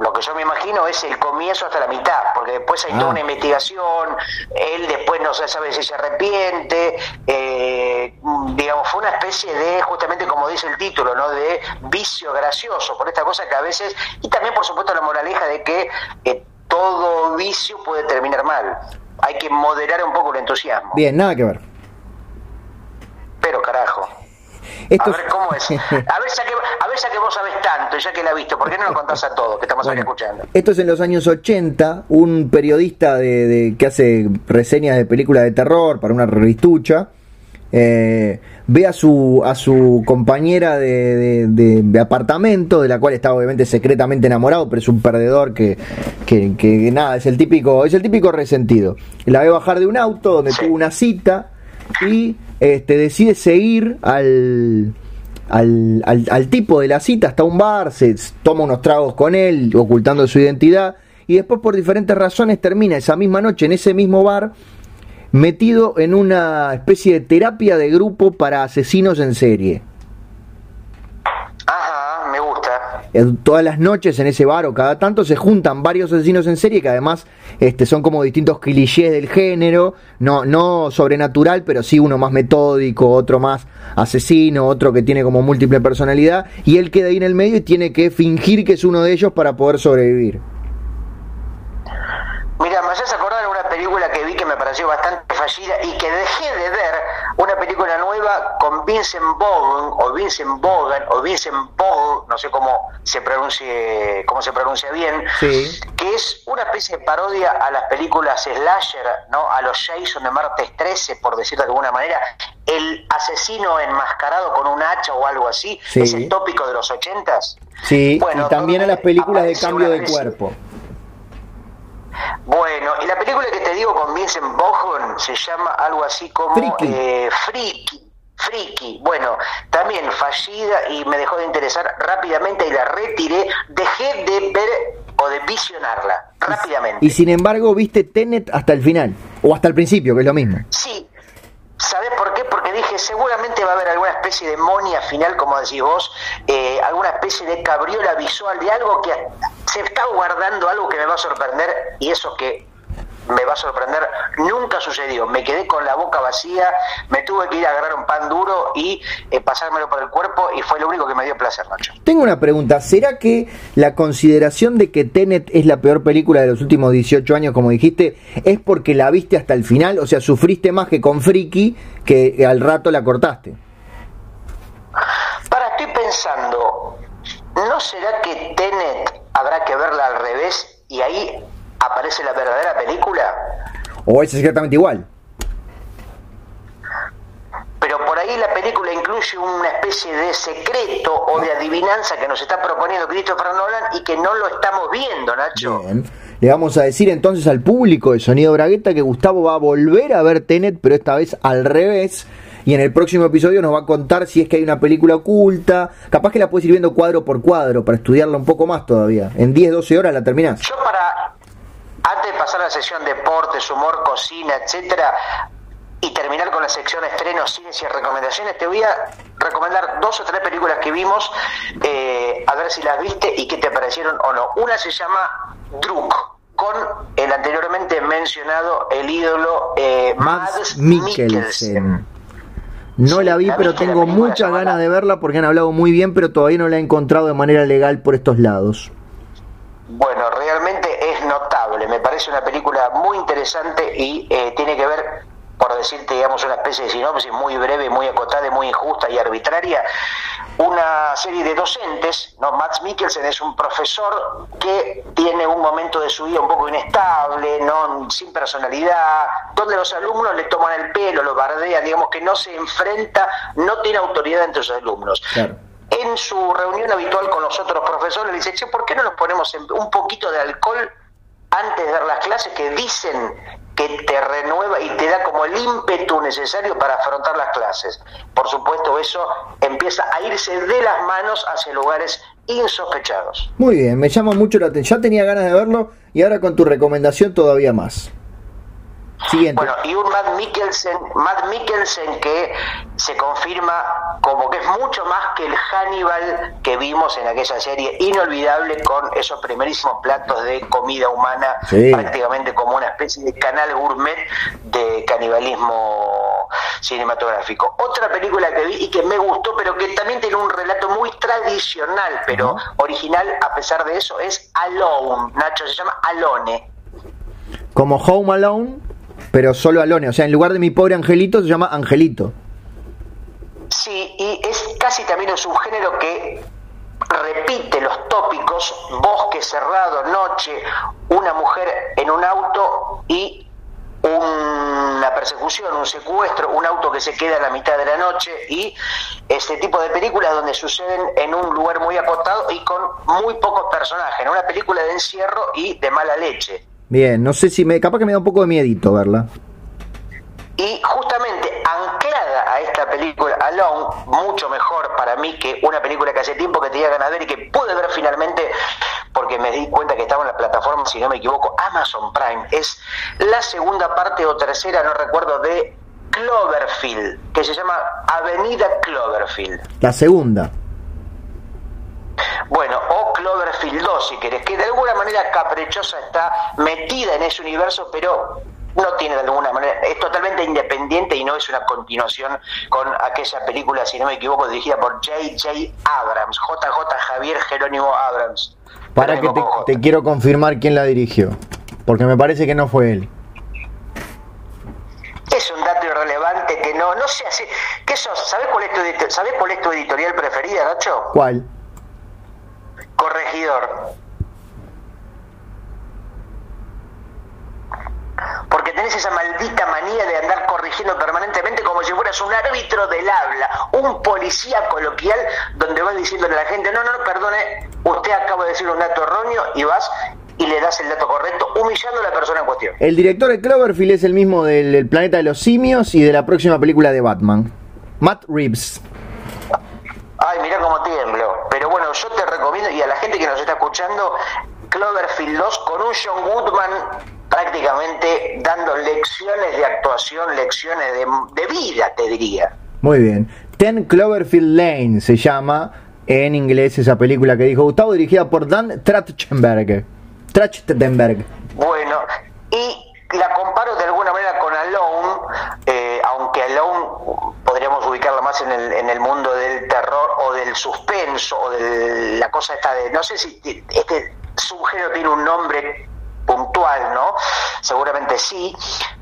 lo que yo me imagino es el comienzo hasta la mitad, porque después hay
Ah.
toda una investigación, él después no se sabe si se arrepiente, eh, digamos, fue una especie de, justamente como dice el título, ¿no? De vicio gracioso, por esta cosa que a veces, y también por supuesto la moraleja de que eh, todo vicio puede terminar mal. Hay que moderar un poco el entusiasmo.
Bien, nada que ver.
Pero carajo.
Esto
a ver cómo es. A ver, ya que, a ver ya que vos sabés tanto, ya que la visto, ¿por qué no lo contás a todos que estamos aquí
Bueno,
escuchando?
Esto es en los años 80, un periodista de, de- que hace reseñas de películas de terror para una revistucha, eh, ve a su, a su compañera de, de- de- de apartamento, de la cual está obviamente secretamente enamorado, pero es un perdedor que, que, que nada, es el típico, es el típico resentido. La ve bajar de un auto donde tuvo una cita y este, decide seguir al, al, al- al tipo de la cita hasta un bar, se toma unos tragos con él, ocultando su identidad, y después por diferentes razones termina esa misma noche en ese mismo bar metido en una especie de terapia de grupo para asesinos en serie.
Ajá, me gusta.
Eh, Todas las noches en ese bar o cada tanto se juntan varios asesinos en serie que además este, son como distintos clichés del género, no, no sobrenatural, pero sí uno más metódico, otro más asesino, otro que tiene como múltiple personalidad, y él queda ahí en el medio y tiene que fingir que es uno de ellos para poder sobrevivir.
Mira, me haces acordar una película que vi que me pareció bastante fallida y que dejé de ver, una película nueva con Vincent Vaughn, o Vincent Vaughan, o Vincent Vaughn, no sé cómo se pronuncie, cómo se pronuncia bien,
Sí.
que es una especie de parodia a las películas slasher, ¿no? A los Jason de martes 13, por decirlo de alguna manera, el asesino enmascarado con un hacha o algo así,
Sí.
es el tópico de los ochentas.
Sí,
Bueno,
y también a las películas de cambio de cuerpo.
Bueno, y la película que te digo con Vincent Vaughn se llama algo así como
Friki.
eh, Friki. Friki, bueno, también fallida y me dejó de interesar rápidamente y la retiré. Dejé de ver o de visionarla rápidamente.
Y sin embargo, viste Tenet hasta el final, o hasta el principio, que es lo mismo.
Sí, ¿sabés por qué? Porque dije, seguramente va a haber alguna especie de monia final, como decís vos, eh, alguna especie de cabriola visual, de algo que se está guardando, algo que me va a sorprender, y eso que me va a sorprender nunca sucedió. Me quedé con la boca vacía, me tuve que ir a agarrar un pan duro y eh, pasármelo por el cuerpo, y fue lo único que me dio placer, Nacho.
Tengo una pregunta, ¿será que la consideración de que Tenet es la peor película de los últimos 18 años, como dijiste, es porque la viste hasta el final? O sea, sufriste más que con Friki, que al rato la cortaste.
Para, estoy pensando, ¿no será que Tenet habrá que verla al revés y ahí aparece la verdadera película?
¿O es exactamente igual?
Pero por ahí la película incluye una especie de secreto o de adivinanza que nos está proponiendo Christopher Nolan y que no lo estamos viendo, Nacho.
Bien. Le vamos a decir entonces al público de Sonido Bragueta que Gustavo va a volver a ver Tenet, pero esta vez al revés. Y en el próximo episodio nos va a contar si es que hay una película oculta. Capaz que la puedes ir viendo cuadro por cuadro para estudiarla un poco más todavía. En 10, 12 horas la terminás.
Yo para, antes de pasar a la sesión deportes, humor, cocina, etcétera, y terminar con la sección estrenos, cines y recomendaciones, te voy a recomendar dos o tres películas que vimos, eh, a ver si las viste y qué te parecieron o no. Una se llama Druk, con el anteriormente mencionado, el ídolo eh, Mads Mikkelsen.
No la vi, pero tengo muchas ganas de verla porque han hablado muy bien, pero todavía no la he encontrado de manera legal por estos lados.
Bueno, realmente es notable, me parece una película muy interesante y eh, tiene que ver por decirte, digamos, una especie de sinopsis muy breve, muy acotada, muy injusta y arbitraria, una serie de docentes, ¿no? Max Mikkelsen es un profesor que tiene un momento de su vida un poco inestable, ¿no? sin personalidad, donde los alumnos le toman el pelo, lo bardean, digamos que no se enfrenta, no tiene autoridad entre sus alumnos. En su reunión habitual con los otros profesores le dice, che, ¿por qué no nos ponemos un poquito de alcohol antes de dar las clases que dicen que te renueva y te da como el ímpetu necesario para afrontar las clases. Por supuesto, eso empieza a irse de las manos hacia lugares insospechados.
Muy bien, me llama mucho la atención. Ya tenía ganas de verlo y ahora con tu recomendación todavía más.
Bueno, y un Matt Mikkelsen, Matt Mikkelsen que se confirma como que es mucho más que el Hannibal que vimos en aquella serie inolvidable con esos primerísimos platos de comida humana, prácticamente como una especie de canal gourmet de canibalismo cinematográfico. Otra película que vi y que me gustó, pero que también tiene un relato muy tradicional, pero original a pesar de eso, es Alone. Nacho, se llama Alone.
Como Home Alone pero solo Alone. O sea, en lugar de mi pobre angelito se llama Angelito.
Sí, y es casi también un subgénero que repite los tópicos, bosque cerrado, noche, una mujer en un auto y una persecución, un secuestro, un auto que se queda a la mitad de la noche y este tipo de películas donde suceden en un lugar muy acotado y con muy pocos personajes, una película de encierro y de mala leche.
Bien, no sé si me. capaz que me da un poco de miedito verla.
Y justamente anclada a esta película Alone, mucho mejor para mí que una película que hace tiempo que tenía ganas de ver y que pude ver finalmente porque me di cuenta que estaba en la plataforma, si no me equivoco, Amazon Prime. Es la segunda parte o tercera, no recuerdo, de Cloverfield, que se llama Avenida Cloverfield.
La segunda.
Bueno, o Cloverfield 2, si querés, que de alguna manera caprichosa está metida en ese universo, pero no tiene de alguna manera, es totalmente independiente y no es una continuación con aquella película, si no me equivoco, dirigida por J.J. Abrams, JJ Javier Jerónimo Abrams.
Para que te, quiero confirmar quién la dirigió, porque me parece que no fue él.
Es un dato irrelevante que no, no sé, ¿qué sos? ¿Sabés cuál, es tu, ¿Sabés cuál es tu editorial preferida, Nacho?
¿Cuál?
Porque tenés esa maldita manía de andar corrigiendo permanentemente como si fueras un árbitro del habla, un policía coloquial donde vas diciéndole a la gente, no, no, no, perdone, usted acaba de decir un dato erróneo y vas y le das el dato correcto, humillando a la persona en cuestión.
El director de Cloverfield es el mismo del Planeta de los Simios y de la próxima película de Batman, Matt Reeves.
Ay, mira cómo tiemblo. Pero bueno, yo te recomiendo, y a la gente que nos está escuchando, Cloverfield 2 con un John Goodman prácticamente dando lecciones de actuación, lecciones de, vida, te diría.
Muy bien. Ten Cloverfield Lane se llama en inglés esa película que dijo Gustavo, dirigida por Dan Trachtenberg. Trachtenberg.
Bueno, y la comparo de alguna manera con Alone, eh, aunque Alone podríamos ubicarla más en el, en el mundo del terror o del suspenso o de la cosa esta de, no sé si este subgénero tiene un nombre puntual, ¿no? Seguramente sí,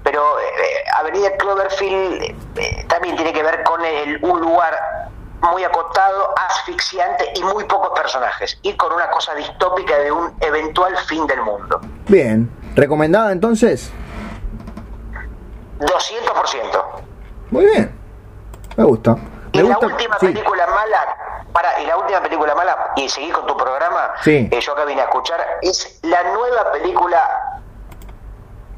pero eh, Avenida Cloverfield eh, también tiene que ver con el, un lugar muy acotado, asfixiante y muy pocos personajes, y con una cosa distópica de un eventual fin del mundo.
Bien, ¿recomendada entonces?
200%.
Muy bien, me gusta.
y la última película mala, para, y la última película mala, y seguir con tu programa,
sí.
eh, yo acá vine a escuchar, es la nueva película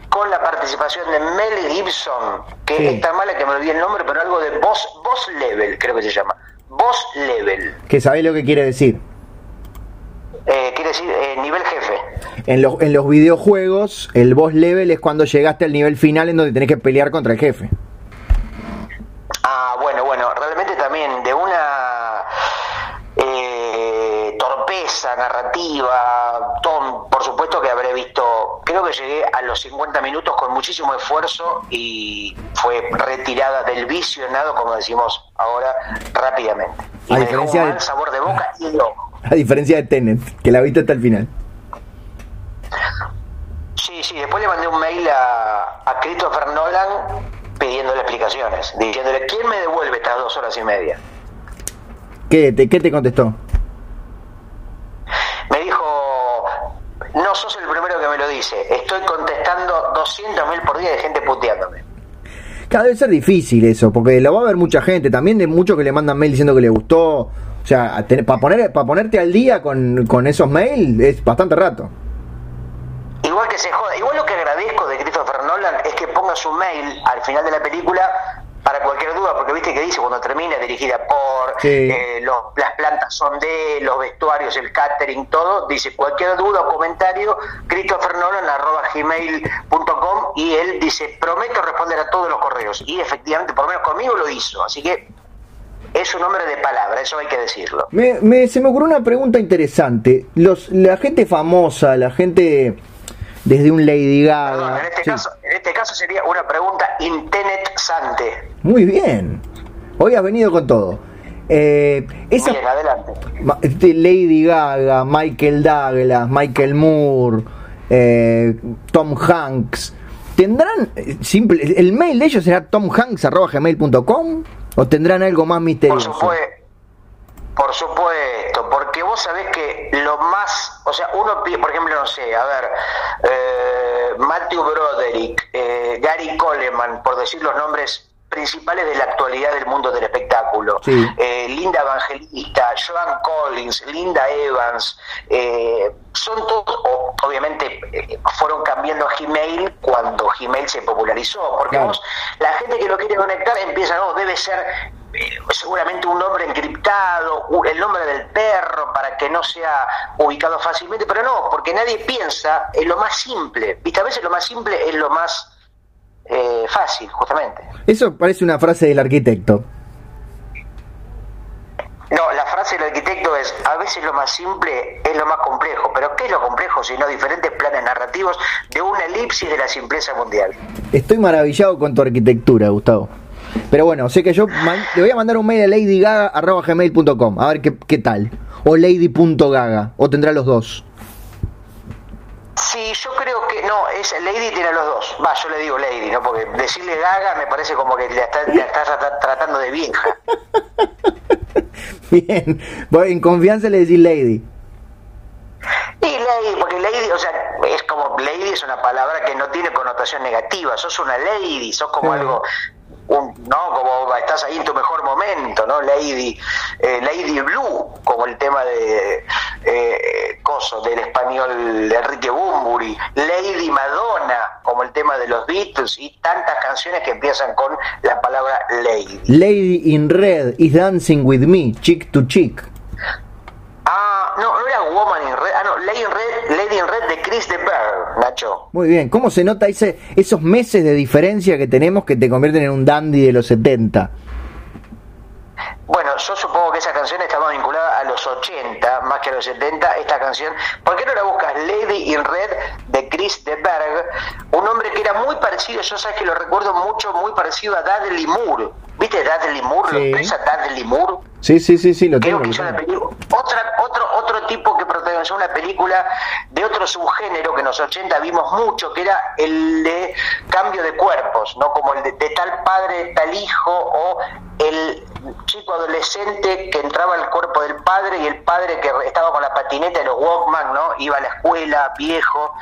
con la participación de Mel Gibson, que es tan mala que me olvidé el nombre, pero algo de Boss, Boss Level, creo que se llama. Boss Level.
Que sabés lo que quiere decir.
Eh, quiere decir eh, nivel jefe.
En los, en los videojuegos, el boss level es cuando llegaste al nivel final en donde tenés que pelear contra el jefe.
Bueno, realmente también de una eh, torpeza narrativa, Tom, por supuesto que habré visto, creo que llegué a los 50 minutos con muchísimo esfuerzo y fue retirada del visionado, como decimos ahora, rápidamente. Y
A
me dejó
diferencia
un
de-
mal sabor de boca y de ojo.
A diferencia de Tenet, que la viste hasta el final.
Sí, sí, después le mandé un mail a, a Christopher Nolan pidiéndole explicaciones, diciéndole, ¿quién me devuelve estas dos horas y media?
¿Qué te, qué te contestó?
Me dijo, no sos el primero que me lo dice, estoy contestando 200.000 por día de gente puteándome.
Cada vez ser difícil eso, porque lo va a ver mucha gente, también de muchos que le mandan mail diciendo que le gustó. O sea, para poner, para ponerte al día con, con esos mails es bastante rato.
Igual que se joda, igual lo que agradezco ponga su mail al final de la película para cualquier duda, porque viste que dice cuando termina dirigida por,
Sí.
eh, los- las plantas son de, los vestuarios, el catering, todo, dice cualquier duda o comentario, Christopher Nolan arroba gmail.com y él dice, prometo responder a todos los correos. Y efectivamente, por lo menos conmigo lo hizo, así que es un hombre de palabra, eso hay que decirlo.
Me, me- se me ocurrió una pregunta interesante. Los, la gente famosa, la gente desde un Lady
Perdón,
Gaga.
en, este
sí.
caso, en este caso sería una pregunta interesante.
Muy bien. Hoy has venido con todo. Eh, esa,
Bien, adelante.
Lady Gaga, Michael Douglas, Michael Moore, eh, Tom Hanks, ¿tendrán eh, simple, el mail de ellos será tomhanks.gmail.com o tendrán algo más
Por
misterioso?
supuesto, por supuesto, porque vos sabés que lo más, o sea, uno, pi- por ejemplo, no sé, a ver, eh, Matthew Broderick, eh, Gary Coleman, por decir los nombres principales de la actualidad del mundo del espectáculo,
Sí.
eh, Linda Evangelista, Joan Collins, Linda Evans, eh, son todos, obviamente eh, fueron cambiando a Gmail cuando Gmail se popularizó, porque
Claro.
vos, la gente que lo quiere conectar empieza, no, debe ser seguramente un nombre encriptado, el nombre del perro para que no sea ubicado fácilmente, pero no, porque nadie piensa en lo más simple, viste, a veces lo más simple es lo más eh, fácil, justamente.
Eso parece una frase del arquitecto.
No, la frase del arquitecto es, a veces lo más simple es lo más complejo, pero ¿qué es lo complejo sino diferentes planes narrativos de una elipsis de la simpleza mundial?
Estoy maravillado con tu arquitectura, Gustavo. Pero bueno, sé que yo le voy a mandar un mail a ladygaga.gmail.com a ver qué, qué tal. O lady.gaga, o tendrá los dos.
Sí, yo creo que no, es Lady tiene los dos. Va, yo le digo Lady, ¿no? Porque decirle Gaga me parece como que la está, la está trata- tratando de vieja.
Bien, Bueno, en confianza le decís lady.
Y Lady, porque Lady, o sea, es como Lady es una palabra que no tiene connotación negativa. Sos una Lady, sos como
Sí.
algo, un, ¿no? Como estás ahí en tu mejor momento, ¿no? Lady, eh, Lady Blue, como el tema de eh, Coso, del español de Enrique Bumburi. Lady Madonna, como el tema de los Beatles y tantas canciones que empiezan con la palabra Lady.
Lady in Red is dancing with me, chick to chick.
No, no era Woman in Red, ah, no, Lady in Red, Lady in Red de Chris de Berg, Nacho.
Muy bien, ¿cómo se nota ese, esos meses de diferencia que tenemos que te convierten en un dandy de los 70?
Bueno, yo supongo que esa canción estaba vinculada a los 80, más que a los 70. Esta canción, ¿por qué no la buscas? Lady in Red de Chris de Berg, un hombre que era muy parecido, yo sabes que lo recuerdo mucho, muy parecido a Dudley Moore. ¿Viste Dudley Moore?
Sí.
¿Lo ves a Dudley Moore?
Sí, sí, sí, sí, lo
Creo
tengo.
que
lo
hizo
tengo.
Otra, otro, otro tipo que protagonizó una película de otro subgénero que en los 80 vimos mucho, que era el de cambio de cuerpos, ¿no? Como el de, de tal padre, tal hijo, o el chico adolescente que entraba al cuerpo del padre y el padre que estaba con la patineta de los Walkman, ¿no? Iba a la escuela, viejo.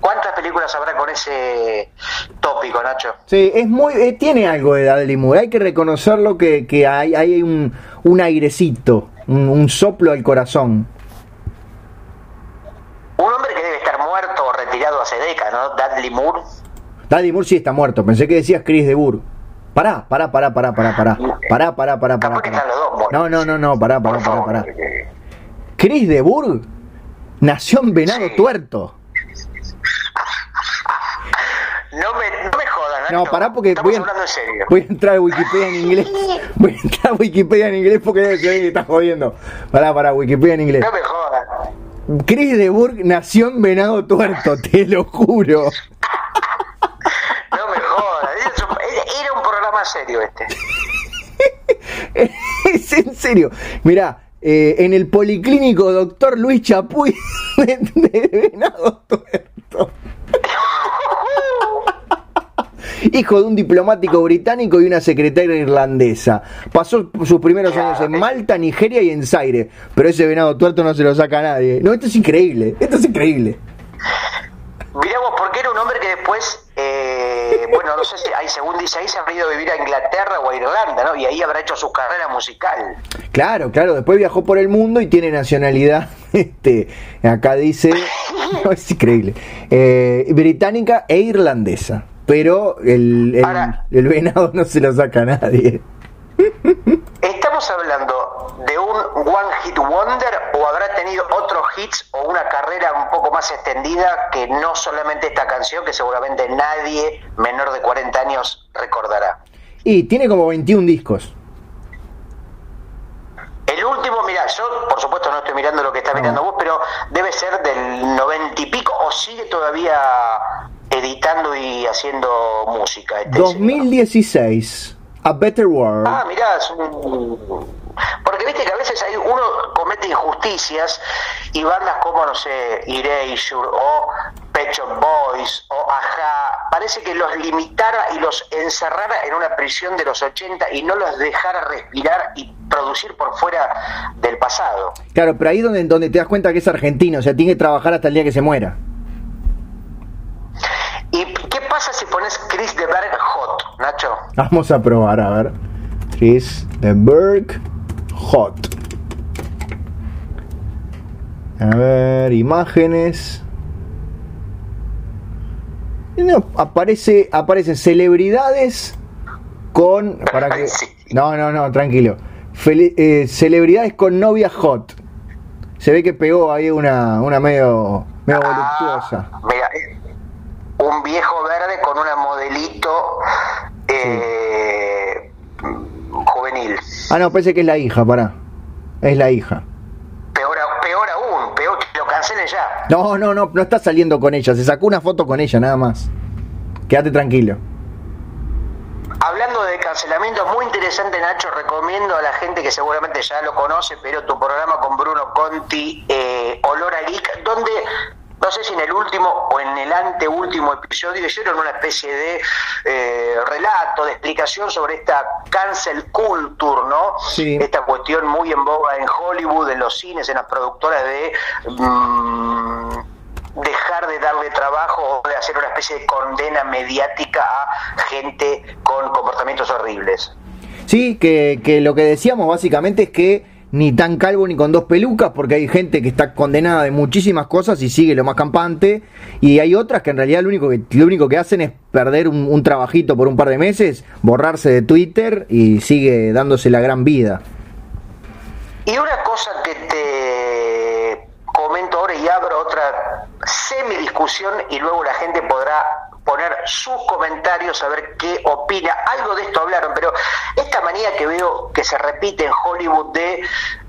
¿Cuántas películas habrá con ese tópico, Nacho?
Sí, es muy, eh, tiene algo de Dudley Moore. Hay que reconocerlo que, que hay, hay un, un airecito, un, un soplo al corazón.
Un hombre que debe estar muerto o retirado hace décadas, ¿no? Dudley Moore.
Dudley Moore sí está muerto. Pensé que decías Chris de Burgh. Pará, pará, pará, pará, pará, pará. Pará, pará, pará, pará. Pará.
están los dos muertos.
No, no, no, no, pará, pará, pará, pará. Chris de Burgh nació en Venado. Tuerto.
No me, no me
No, pará porque
Estamos
voy a,
hablando en serio.
voy a entrar a Wikipedia en inglés. Voy a entrar a Wikipedia en inglés porque debe ser que está jodiendo. Pará, pará, Wikipedia en inglés.
No me jodas.
Chris de Burgh nació en Venado Tuerto, te lo juro.
No me jodas. Era un programa serio este.
es en serio. Mirá, eh, en el policlínico doctor Luis Chapuy de Venado Tuerto. Hijo de un diplomático británico y una secretaria irlandesa. Pasó sus primeros años en Malta, Nigeria y en Zaire. Pero ese venado tuerto no se lo saca a nadie. No, esto es increíble. Esto es increíble.
Mirá vos, porque era un hombre que después, eh, bueno, no sé si, ahí, según dice ahí, se habrá ido a vivir a Inglaterra o a Irlanda, ¿no? Y ahí habrá hecho su carrera musical.
Claro, claro. Después viajó por el mundo y tiene nacionalidad. Este, acá dice. No, es increíble. Eh, británica e irlandesa. Pero el, el,
Ahora-
el venado no se lo saca a nadie.
¿Estamos hablando de un One Hit Wonder o habrá tenido otros hits o una carrera un poco más extendida que no solamente esta canción que seguramente nadie menor de 40 años recordará?
Y tiene como 21 discos.
El último, mira, yo por supuesto no estoy mirando lo que está
No.
mirando vos, pero debe ser del 90 y pico o sigue todavía editando y haciendo música. este señor?
2016. A Better World.
Ah, mirá, es un... Porque viste que a veces hay uno comete injusticias y bandas como, no sé, Erasure o Pet Shop Boys o Aja, parece que los limitara y los encerrara en una prisión de los 80 y no los dejara respirar y producir por fuera del pasado.
Claro, pero ahí donde, donde te das cuenta que es argentino. O sea, tiene que trabajar hasta el día que se muera.
¿Y qué pasa si pones Chris de Berg Hot, Nacho?
Vamos a probar, a ver. Chris de Berg Hot. A ver, imágenes. No, aparece, aparecen celebridades con. Para que, no, no, no, tranquilo. Feli- eh, celebridades con novia hot. Se ve que pegó ahí una, una medio, medio voluptuosa.
Ah, mira, eh, un viejo verde con una modelito eh, juvenil.
Ah, no, parece que es la hija, pará. Es la hija.
Peor, peor aún, peor que lo cancelen ya.
No, no, no, no está saliendo con ella. Se sacó una foto con ella, nada más. Quédate tranquilo.
Hablando de cancelamiento, muy interesante Nacho, recomiendo a la gente que seguramente ya lo conoce, pero tu programa con Bruno Conti, eh, Olor a Geek, donde no sé si en el último o en el anteúltimo episodio hicieron una especie de eh, relato, de explicación sobre esta cancel culture, ¿no?
Sí.
Esta cuestión muy en boga en Hollywood, en los cines, en las productoras de mm, dejar de darle trabajo o de hacer una especie de condena mediática a gente con comportamientos horribles.
Sí, que, que lo que decíamos básicamente es que ni tan calvo ni con dos pelucas, porque hay gente que está condenada de muchísimas cosas y sigue lo más campante, y hay otras que en realidad lo único que, lo único que hacen es perder un, un trabajito por un par de meses, borrarse de Twitter y sigue dándose la gran vida.
Y una cosa que te comento ahora y abro otra semi discusión y luego la gente podrá poner sus comentarios a ver qué opina. Algo de esto hablaron, pero esta manía que veo que se repite en Hollywood de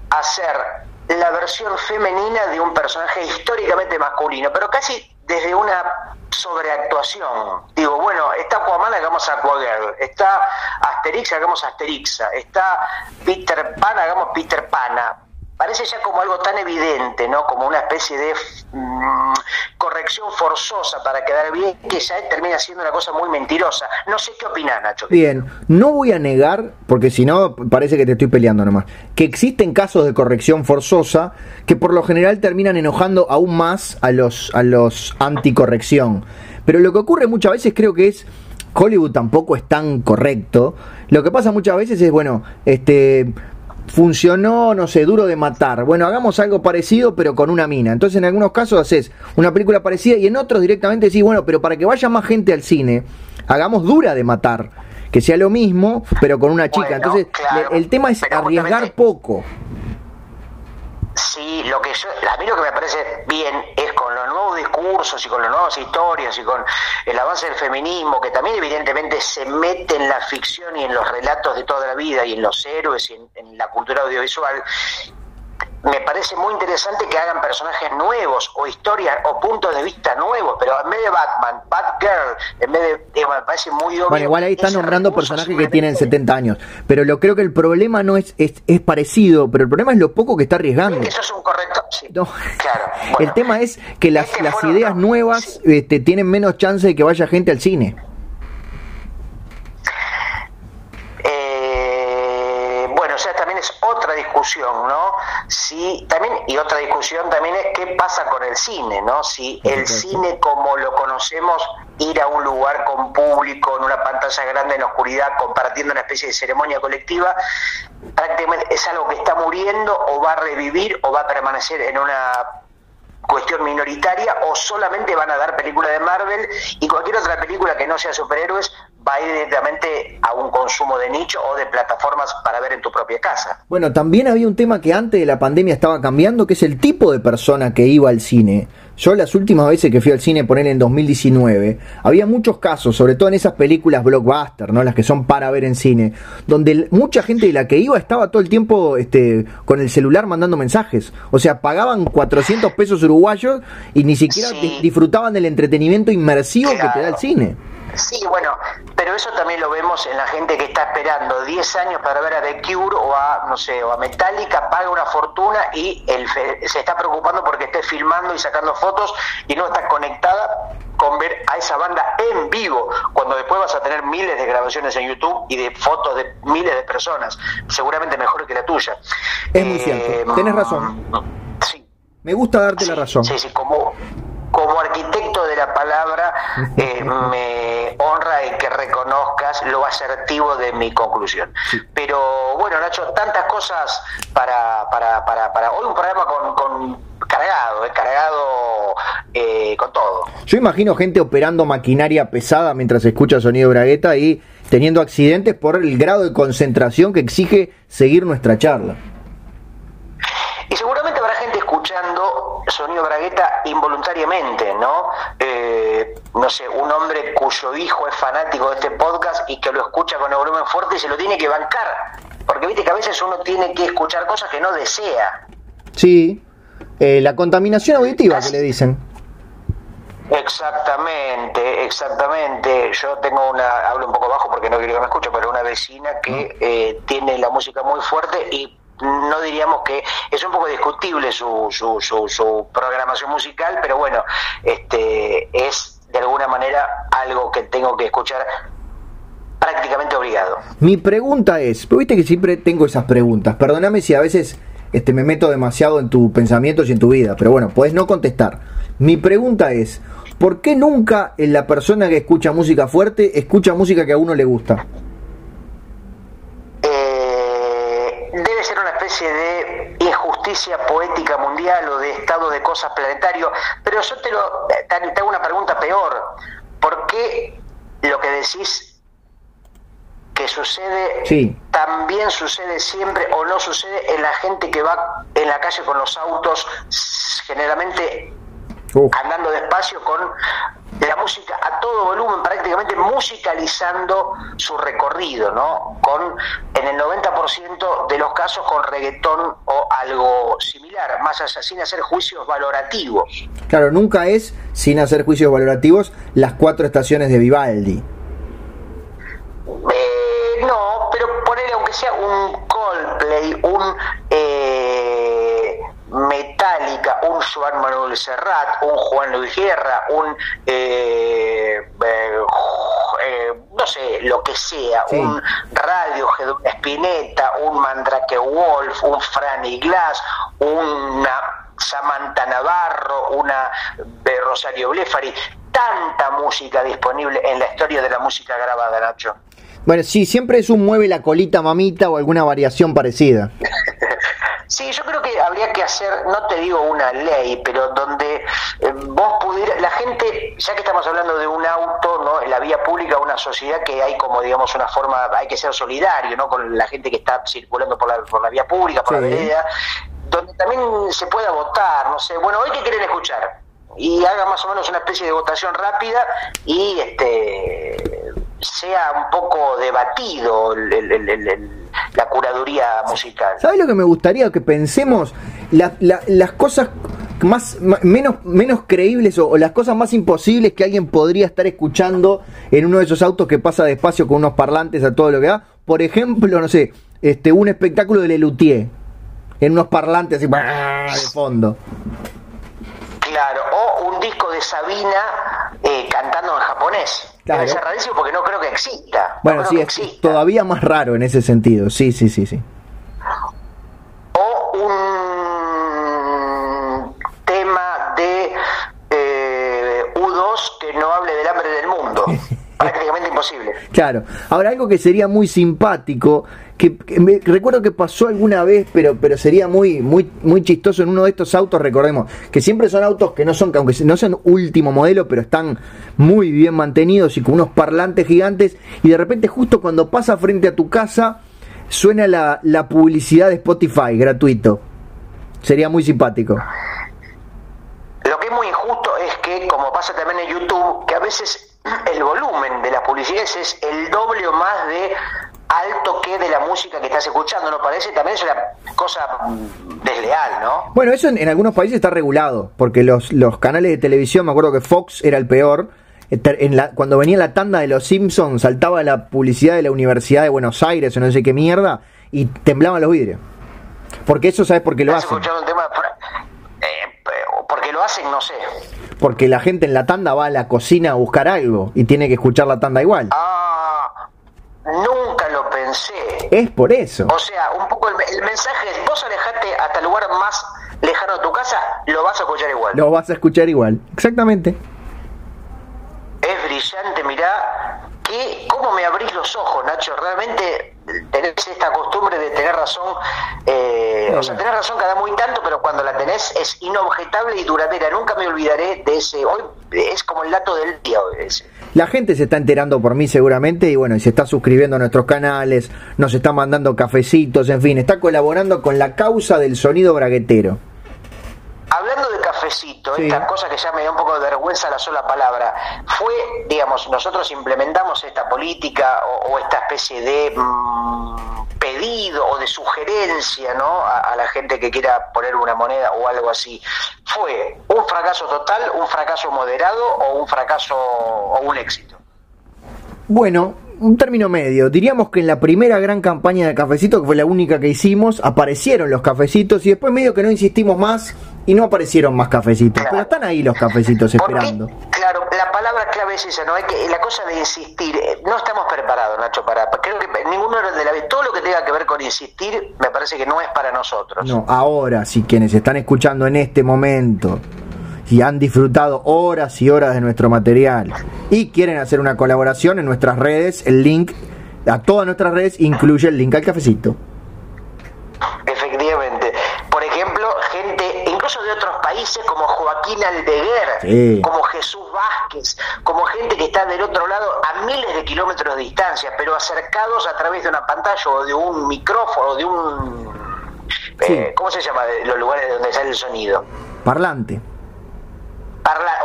hacer la versión femenina de un personaje históricamente masculino, pero casi desde una sobreactuación. Digo, bueno, está Aquaman, hagamos Aquagirl, está Asterix, hagamos Asterixa, está Peter Pan, hagamos Peter Pana. Parece ya como algo tan evidente, ¿no? Como una especie de mm, corrección forzosa para quedar bien, que ya termina siendo una cosa muy mentirosa. No sé qué opinas, Nacho.
Bien, no voy a negar, porque si no parece que te estoy peleando nomás, que existen casos de corrección forzosa que por lo general terminan enojando aún más a los, a los anticorrección. Pero lo que ocurre muchas veces creo que es Hollywood tampoco es tan correcto. Lo que pasa muchas veces es, bueno, este funcionó, no sé, duro de matar. Bueno, hagamos algo parecido pero con una mina. Entonces en algunos casos haces una película parecida y en otros directamente decís, bueno, pero para que vaya más gente al cine, hagamos dura de matar. Que sea lo mismo, pero con una chica. Entonces, el tema es arriesgar poco.
Sí, lo que yo, a mí lo que me parece bien es con los nuevos discursos y con las nuevas historias y con el avance del feminismo, que también evidentemente se mete en la ficción y en los relatos de toda la vida y en los héroes y en la cultura audiovisual, me parece muy interesante que hagan personajes nuevos o historias o puntos de vista nuevos, pero en vez de Batman, Batgirl, en vez de. Me parece muy obvio.
Bueno, igual ahí están nombrando personajes que tienen 70 años, pero lo creo que el problema no es, es, es parecido, pero el problema es lo poco que está arriesgando.
Eso es un correcto. Sí.
No. Claro. el tema es que las, las ideas nuevas este, tienen menos chance de que vaya gente al cine.
otra discusión, ¿no? Si también y otra discusión también es qué pasa con el cine, ¿no? Si el cine como lo conocemos, ir a un lugar con público en una pantalla grande en oscuridad compartiendo una especie de ceremonia colectiva, prácticamente es algo que está muriendo o va a revivir o va a permanecer en una cuestión minoritaria o solamente van a dar películas de Marvel y cualquier otra película que no sea superhéroes va a ir directamente a un consumo de nicho o de plataformas para ver en tu propia casa.
Bueno, también había un tema que antes de la pandemia estaba cambiando, que es el tipo de persona que iba al cine. Yo las últimas veces que fui al cine, poner en 2019, había muchos casos, sobre todo en esas películas blockbuster, ¿no? Las que son para ver en cine, donde mucha gente de la que iba estaba todo el tiempo este, con el celular mandando mensajes. O sea, pagaban 400 pesos uruguayos y ni siquiera disfrutaban del entretenimiento inmersivo que te da el cine.
Sí, bueno, pero eso también lo vemos en la gente que está esperando 10 años para ver a The Cure o a, no sé, o a Metallica, paga una fortuna y el, se está preocupando porque esté filmando y sacando fotos y no está conectada con ver a esa banda en vivo, cuando después vas a tener miles de grabaciones en YouTube y de fotos de miles de personas, seguramente mejor que la tuya.
Es muy cierto, eh, tenés razón. Sí. Me gusta darte la razón.
Sí, sí, como como arquitecto de la palabra, eh, me honra el que reconozcas lo asertivo de mi conclusión. Pero bueno, Nacho, tantas cosas para, para, para, para hoy un programa con, con cargado, eh, cargado eh, con todo.
Yo imagino gente operando maquinaria pesada mientras escucha sonido bragueta y teniendo accidentes por el grado de concentración que exige seguir nuestra charla.
Y seguramente habrá gente escuchando sonido bragueta involuntariamente, ¿no? Eh, no sé, un hombre cuyo hijo es fanático de este podcast y que lo escucha con el volumen fuerte y se lo tiene que bancar. Porque viste que a veces uno tiene que escuchar cosas que no desea.
Sí, eh, la contaminación auditiva que le dicen.
Exactamente, exactamente. Yo tengo una, hablo un poco bajo porque no quiero que me escuche, pero una vecina que eh, tiene la música muy fuerte y no diríamos que es un poco discutible su, su, su, programación musical, pero bueno, este es de alguna manera algo que tengo que escuchar prácticamente obligado.
Mi pregunta es, viste que siempre tengo esas preguntas, perdóname si a veces este, me meto demasiado en tus pensamientos y en tu vida, pero bueno, puedes no contestar. Mi pregunta es, ¿por qué nunca en la persona que escucha música fuerte escucha música que a uno le gusta?
De injusticia poética mundial o de estado de cosas planetario, pero yo te, lo, te hago una pregunta peor. ¿Por qué lo que decís que sucede también sucede siempre o no sucede en la gente que va en la calle con los autos generalmente andando despacio con la música a todo volumen, prácticamente musicalizando su recorrido, ¿no? Con, en el 90% de los casos con reggaetón o algo similar, más allá, sin hacer juicios valorativos.
Claro, nunca es, sin hacer juicios valorativos, las cuatro estaciones de Vivaldi.
Eh, no, pero ponerle aunque sea un Coldplay, un... Eh, Metallica, un Joan Manuel Serrat, un Juan Luis Guerra, un eh, eh, no sé, lo que sea, un Radio Spinetta, un Mandrake Wolf, un Franny Glass, una Samantha Navarro, una Rosario Blefari, tanta música disponible en la historia de la música grabada, Nacho.
Bueno, sí, siempre es un mueve la colita mamita o alguna variación parecida.
Sí, yo creo que habría que hacer, no te digo una ley, pero donde eh, vos pudieras, la gente, ya que estamos hablando de un auto, ¿no? En la vía pública, una sociedad que hay como, digamos, una forma, hay que ser solidario, ¿no? Con la gente que está circulando por la, por la vía pública, por la vereda, donde también se pueda votar, no sé, bueno, hoy qué quieren escuchar y haga más o menos una especie de votación rápida y este sea un poco debatido la curaduría musical.
¿Sabes lo que me gustaría que pensemos? las cosas más menos menos creíbles o, las cosas más imposibles que alguien podría estar escuchando en uno de esos autos que pasa despacio con unos parlantes a todo lo que da. Por ejemplo, no sé, este un espectáculo de Lelutier en unos parlantes así de fondo.
Claro, o un disco de Sabina eh, cantando en japonés. Claro. Rarísimo porque no creo que exista.
Bueno, sí, es todavía más raro en ese sentido. Sí, sí, sí, sí.
O un tema de eh, U2 que no hable del hambre del mundo. prácticamente imposible.
Claro. Ahora, algo que sería muy simpático, que, me, recuerdo que pasó alguna vez, pero, pero sería muy, muy, muy chistoso en uno de estos autos, recordemos, que siempre son autos que no son, aunque no sean último modelo, pero están muy bien mantenidos y con unos parlantes gigantes, y de repente justo cuando pasa frente a tu casa, suena la, la publicidad de Spotify gratuito. Sería muy simpático.
Lo que es muy injusto es que, como pasa también en YouTube, que a veces el volumen de las publicidades es el doble o más de alto que de la música que estás escuchando, ¿no parece? También es una cosa desleal, ¿no?
Bueno, eso en, algunos países está regulado, porque los, los canales de televisión, me acuerdo que Fox era el peor, en la, cuando venía la tanda de los Simpsons, saltaba la publicidad de la Universidad de Buenos Aires o no sé qué mierda, y temblaban los vidrios. Porque eso, ¿sabes por qué lo hacen?
El tema? Eh, porque lo hacen, no sé
porque la gente en la tanda va a la cocina a buscar algo y tiene que escuchar la tanda igual.
Ah, nunca lo pensé.
Es por eso.
O sea, un poco el, mensaje es, vos alejate hasta el lugar más lejano de tu casa, lo vas a escuchar igual.
Lo vas a escuchar igual, exactamente.
Es brillante, mirá, que, ¿cómo me abrís los ojos, Nacho? Realmente tenés esta costumbre de tener razón, eh, o sea, tenés razón cada muy tanto, pero cuando la tenés es inobjetable y duradera. Nunca me olvidaré de ese, hoy es como el dato del día ese.
La gente se está enterando por mí seguramente y bueno, y se está suscribiendo a nuestros canales, nos está mandando cafecitos, en fin, está colaborando con la causa del sonido braguetero.
Cafecito, esta cosa que ya me da un poco de vergüenza la sola palabra, fue, digamos, nosotros implementamos esta política o, esta especie de mm, pedido o de sugerencia, ¿no? A, la gente que quiera poner una moneda o algo así. ¿Fue un fracaso total, un fracaso moderado o un fracaso o un éxito?
Bueno, un término medio. Diríamos que en la primera gran campaña de cafecito, que fue la única que hicimos, aparecieron los cafecitos y después medio que no insistimos más y no aparecieron más cafecitos. Pero están ahí los cafecitos esperando.
Claro, la palabra clave es esa, ¿no? Hay que, la cosa de insistir. Eh, no estamos preparados, Nacho, para. Creo que ninguno de la vez. Todo lo que tenga que ver con insistir, me parece que no es para nosotros.
No, ahora, si quienes están escuchando en este momento y han disfrutado horas y horas de nuestro material y quieren hacer una colaboración en nuestras redes, el link a todas nuestras redes incluye el link al cafecito.
Efectivamente. Por ejemplo, gente, incluso de otros países como Joaquín Aldeguer, como Jesús Vázquez, como gente que está del otro lado a miles de kilómetros de distancia, pero acercados a través de una pantalla o de un micrófono, de un... Eh, ¿Cómo se llama? Los lugares donde sale el sonido.
Parlante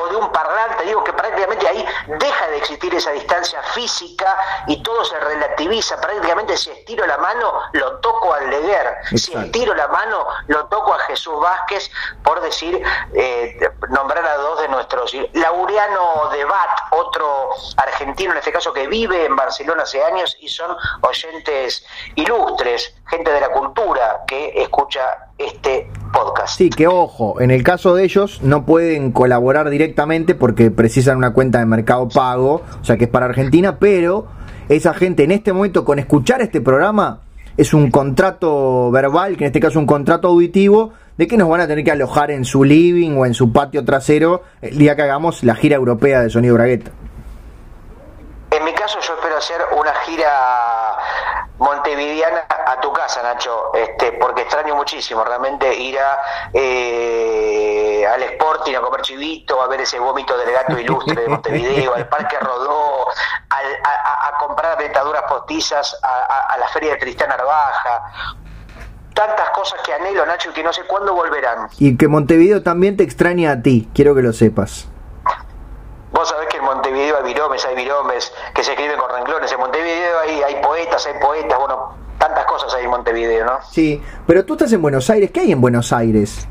o de un parlante, digo que prácticamente ahí deja de existir esa distancia física y todo se relativiza. Prácticamente si estiro la mano, lo toco al Leguer. Si estiro la mano, lo toco a Jesús Vázquez, por decir, eh, nombrar a dos de nuestros. Laureano Debat, otro argentino en este caso que vive en Barcelona hace años y son oyentes ilustres, gente de la cultura que escucha este podcast.
Sí, que ojo, en el caso de ellos no pueden colaborar directamente porque precisan una cuenta de mercado pago, o sea que es para Argentina, pero esa gente en este momento con escuchar este programa es un contrato verbal, que en este caso es un contrato auditivo, de que nos van a tener que alojar en su living o en su patio trasero el día que hagamos la gira europea de Sonido Bragueta.
En mi caso yo espero hacer una gira montevideana a tu casa, Nacho, este, porque extraño muchísimo realmente ir a, eh, al Sporting a comer chivito, a ver ese vómito del gato ilustre de Montevideo, al Parque Rodó, a, comprar dentaduras postizas, a, la Feria de Tristán Narvaja, tantas cosas que anhelo, Nacho, y que no sé cuándo volverán.
Y que Montevideo también te extraña a ti, quiero que lo sepas.
Vos sabés que en Montevideo hay viromes, hay viromes que se escriben con renglones. En Montevideo hay, hay poetas, hay poetas, bueno, tantas cosas hay en Montevideo, ¿no?
Sí, pero tú estás en Buenos Aires, ¿qué hay en Buenos Aires?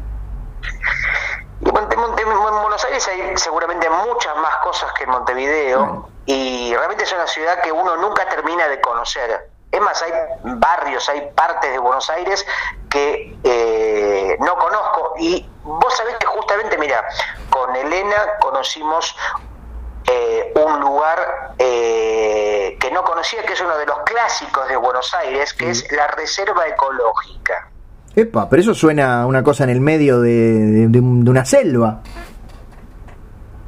en Buenos Aires hay seguramente muchas más cosas que en Montevideo y realmente es una ciudad que uno nunca termina de conocer. Es más, hay barrios, hay partes de Buenos Aires que eh, no conozco y vos sabés que justamente, mira, con Elena conocimos eh, un lugar eh, que no conocía, que es uno de los clásicos de Buenos Aires, que es la Reserva Ecológica.
Epa, pero eso suena a una cosa en el medio de, de una selva.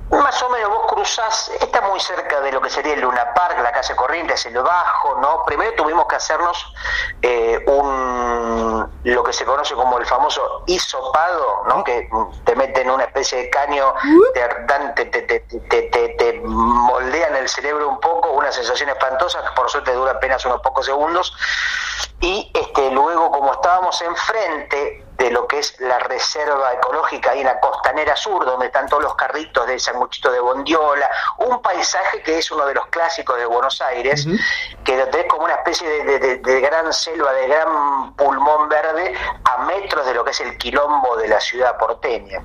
Más o menos vos cruzás, está muy cerca de lo que sería el Luna Park, la calle Corrientes, el Bajo, ¿no? Primero tuvimos que hacernos eh, un lo que se conoce como el famoso hisopado, ¿no? Que te meten una especie de caño, te, te, te, te, moldean el cerebro un poco, una sensación espantosa que por suerte dura apenas unos pocos segundos. Y este, luego, como estábamos enfrente de lo que es la reserva ecológica ahí en la costanera sur, donde están todos los carritos de Sanguchito de Bondiola, un paisaje que es uno de los clásicos de Buenos Aires, que es como una especie de, gran selva, de gran pulmón verde, a metros de lo que es el quilombo de la ciudad porteña.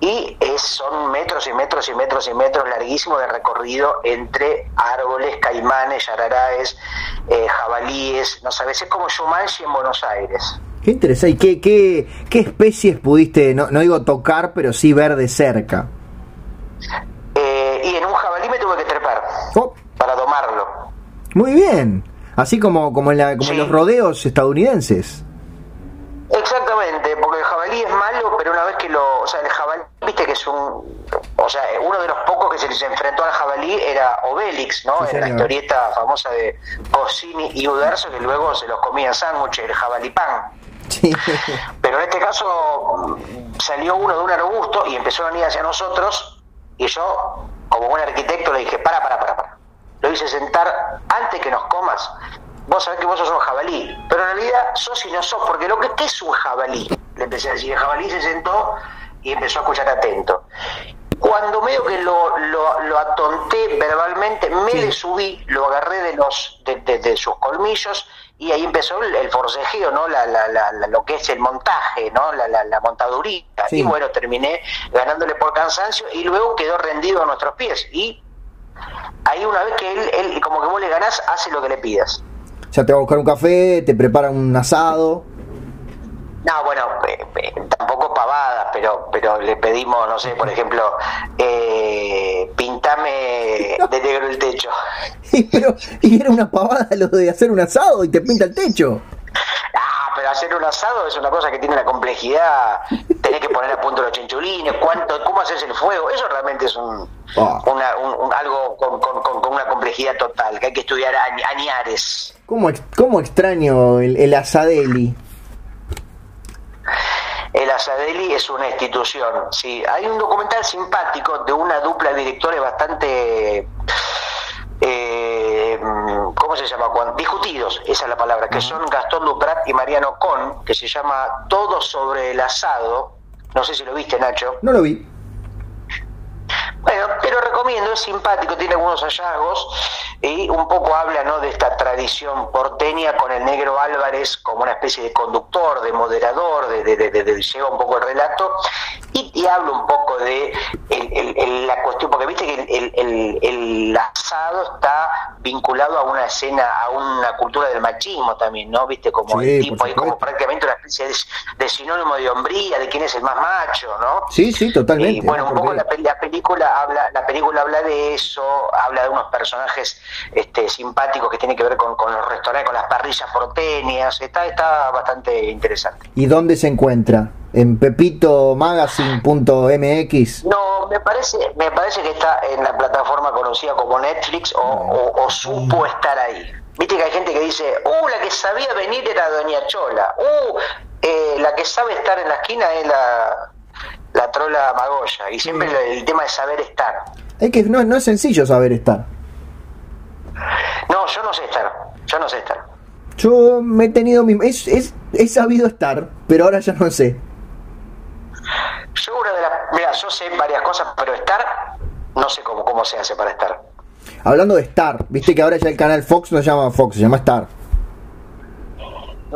Y es, son metros y metros y metros y metros larguísimos de recorrido entre árboles, caimanes, yararaes, eh, jabalíes, no sabes, es como Shumanji en Buenos Aires.
Qué interesante. ¿Y qué, qué, especies pudiste, no, no, digo tocar, pero sí ver de cerca?
Eh, y en un jabalí me tuve que trepar oh. para domarlo.
Muy bien. Así como, como, en, la, como en los rodeos estadounidenses.
Exactamente, porque el jabalí es malo, pero una vez que lo. O sea, el jabalí, viste que es un. O sea, uno de los pocos que se les enfrentó al jabalí era Obélix, ¿no? en la historieta famosa de Goscinny y Uderzo, que luego se los comía sándwiches, el jabalí pan. Pero en este caso salió uno de un arbusto y empezó a venir hacia nosotros y yo, como buen arquitecto, le dije, para, para, para, para. Lo hice sentar antes que nos comas. Vos sabés que vos sos un jabalí, pero en realidad sos y no sos, porque lo que ¿qué es un jabalí? Le empecé a decir, el jabalí se sentó y empezó a escuchar atento. Cuando medio que lo, lo, atonté verbalmente, me le subí, lo agarré de los de, de sus colmillos y ahí empezó el, forcejeo, ¿no? La, la, la, lo que es el montaje, ¿no? La, la, montaduría. Y bueno, terminé ganándole por cansancio y luego quedó rendido a nuestros pies. Y ahí una vez que él, él como que vos le ganás, hace lo que le pidas.
O sea, te va a buscar un café, te prepara un asado.
No, bueno, eh, eh, tampoco pavadas, pero pero le pedimos, no sé, por ejemplo, eh, pintame de negro el techo.
y, pero, y era una pavada lo de hacer un asado y te pinta el techo.
Ah, pero hacer un asado es una cosa que tiene la complejidad. Tenés que poner a punto los chinchulines, cuánto, cómo haces el fuego. Eso realmente es un, ah. algo con, con, una complejidad total, que hay que estudiar añares.
¿Cómo, cómo extraño el, el asadeli?
El Asadeli es una institución. Sí, hay un documental simpático de una dupla de directores bastante eh, ¿cómo se llama? Discutidos, esa es la palabra, que son Gastón Duprat y Mariano Con, que se llama Todo sobre el asado. No sé si lo viste, Nacho.
No lo vi.
Bueno, pero recomiendo, es simpático, tiene algunos hallazgos y un poco habla ¿no? de esta tradición porteña con el negro Álvarez como una especie de conductor, de moderador, de, de, lleva un poco el relato y, habla un poco de la cuestión, porque viste que el, asado está vinculado a una escena, a una cultura del machismo también, ¿no? Viste, como el tipo, hay como prácticamente una especie de, sinónimo de hombría, de quién es el más macho, ¿no?
Sí, sí, totalmente.
Y bueno, un poco la, película habla, la película habla de eso, habla de unos personajes este, simpáticos que tienen que ver con, los restaurantes, con las parrillas porteñas, está, está bastante interesante.
¿Y dónde se encuentra? ¿En pepitomagazine.mx?
No, me parece, me parece que está en la plataforma conocida como Netflix o, supo estar ahí. Viste que hay gente que dice, uh, la que sabía venir era Doña Chola, uh, eh, la que sabe estar en la esquina es la, la trola Magoya, y siempre el, tema de saber estar.
Es que no, no es sencillo saber estar.
No, yo no sé estar, yo no sé estar.
Yo me he tenido mi... Es, es, he sabido estar, pero ahora ya no sé.
Yo una de las... Mira, yo sé varias cosas, pero estar, no sé cómo, cómo se hace para estar.
Hablando de Star, viste que ahora ya el canal Fox no se llama Fox, se llama Star.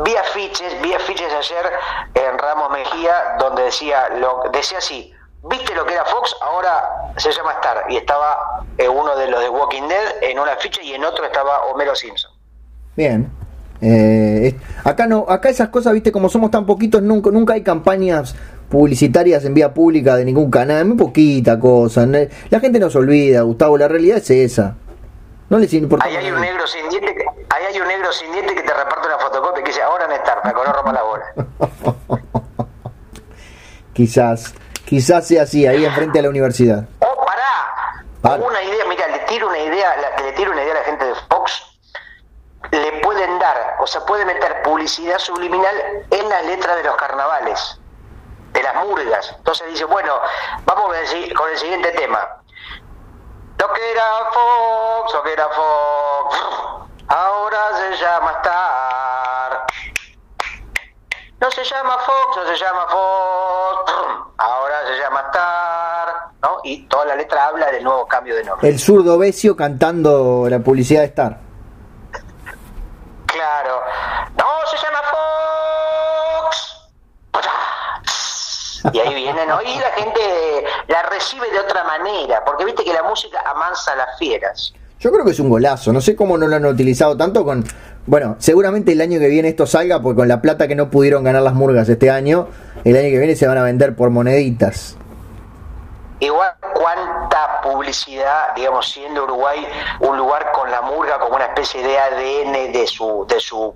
Vi afiches, vi afiches ayer en Ramos Mejía donde decía, lo, decía así, ¿viste lo que era Fox? Ahora se llama Star. Y estaba eh, uno de los de Walking Dead en una afiche y en otro estaba Homero Simpson.
Bien. Eh, acá no, acá esas cosas, viste, como somos tan poquitos, nunca, nunca hay campañas publicitarias en vía pública de ningún canal, muy poquita cosa. La gente no se olvida, Gustavo, la realidad es esa. No les importa.
Ahí hay un negro sin diente que, ahí hay un negro sin diente que te reparte una fotocopia que dice ahora en estar, no rompa la bola.
quizás, quizás sea así, ahí enfrente a la universidad.
Oh, pará. Una idea, mira, le tiro una idea, la, le tiro una idea a la gente de Fox le pueden dar, o sea, puede meter publicidad subliminal en las letras de los carnavales de murgas. Entonces dice, bueno, vamos con el siguiente tema. Lo que era Fox, lo que era Fox, ahora se llama Star. No se llama Fox, no se llama Fox, ahora se llama Star. ¿no? Y toda la letra habla del nuevo cambio de nombre.
El zurdo Besio cantando la publicidad de Star.
Claro. No, se llama Y ahí viene, ¿no? Y la gente la recibe de otra manera, porque viste que la música amansa a las fieras.
Yo creo que es un golazo, no sé cómo no lo han utilizado tanto con... Bueno, seguramente el año que viene esto salga, porque con la plata que no pudieron ganar las murgas este año, el año que viene se van a vender por moneditas.
Igual cuánta publicidad, digamos, siendo Uruguay un lugar con la murga como una especie de ADN de su, de su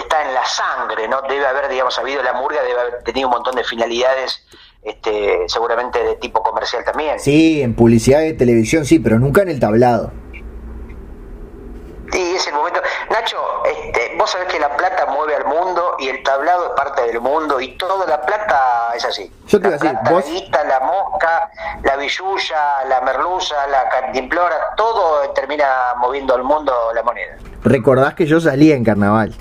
está en la sangre, ¿no? Debe haber, digamos, habido la murga, debe haber tenido un montón de finalidades, este, seguramente de tipo comercial también.
Sí, en publicidad de televisión sí, pero nunca en el tablado.
Sí, es el momento. Nacho, este, vos sabés que la plata mueve al mundo y el tablado es parte del mundo y toda la plata es así.
Yo te
la
iba a
decir, la la mosca, la billulla, la merluza, la cantimplora, todo termina moviendo al mundo la moneda.
Recordás que yo salí en carnaval.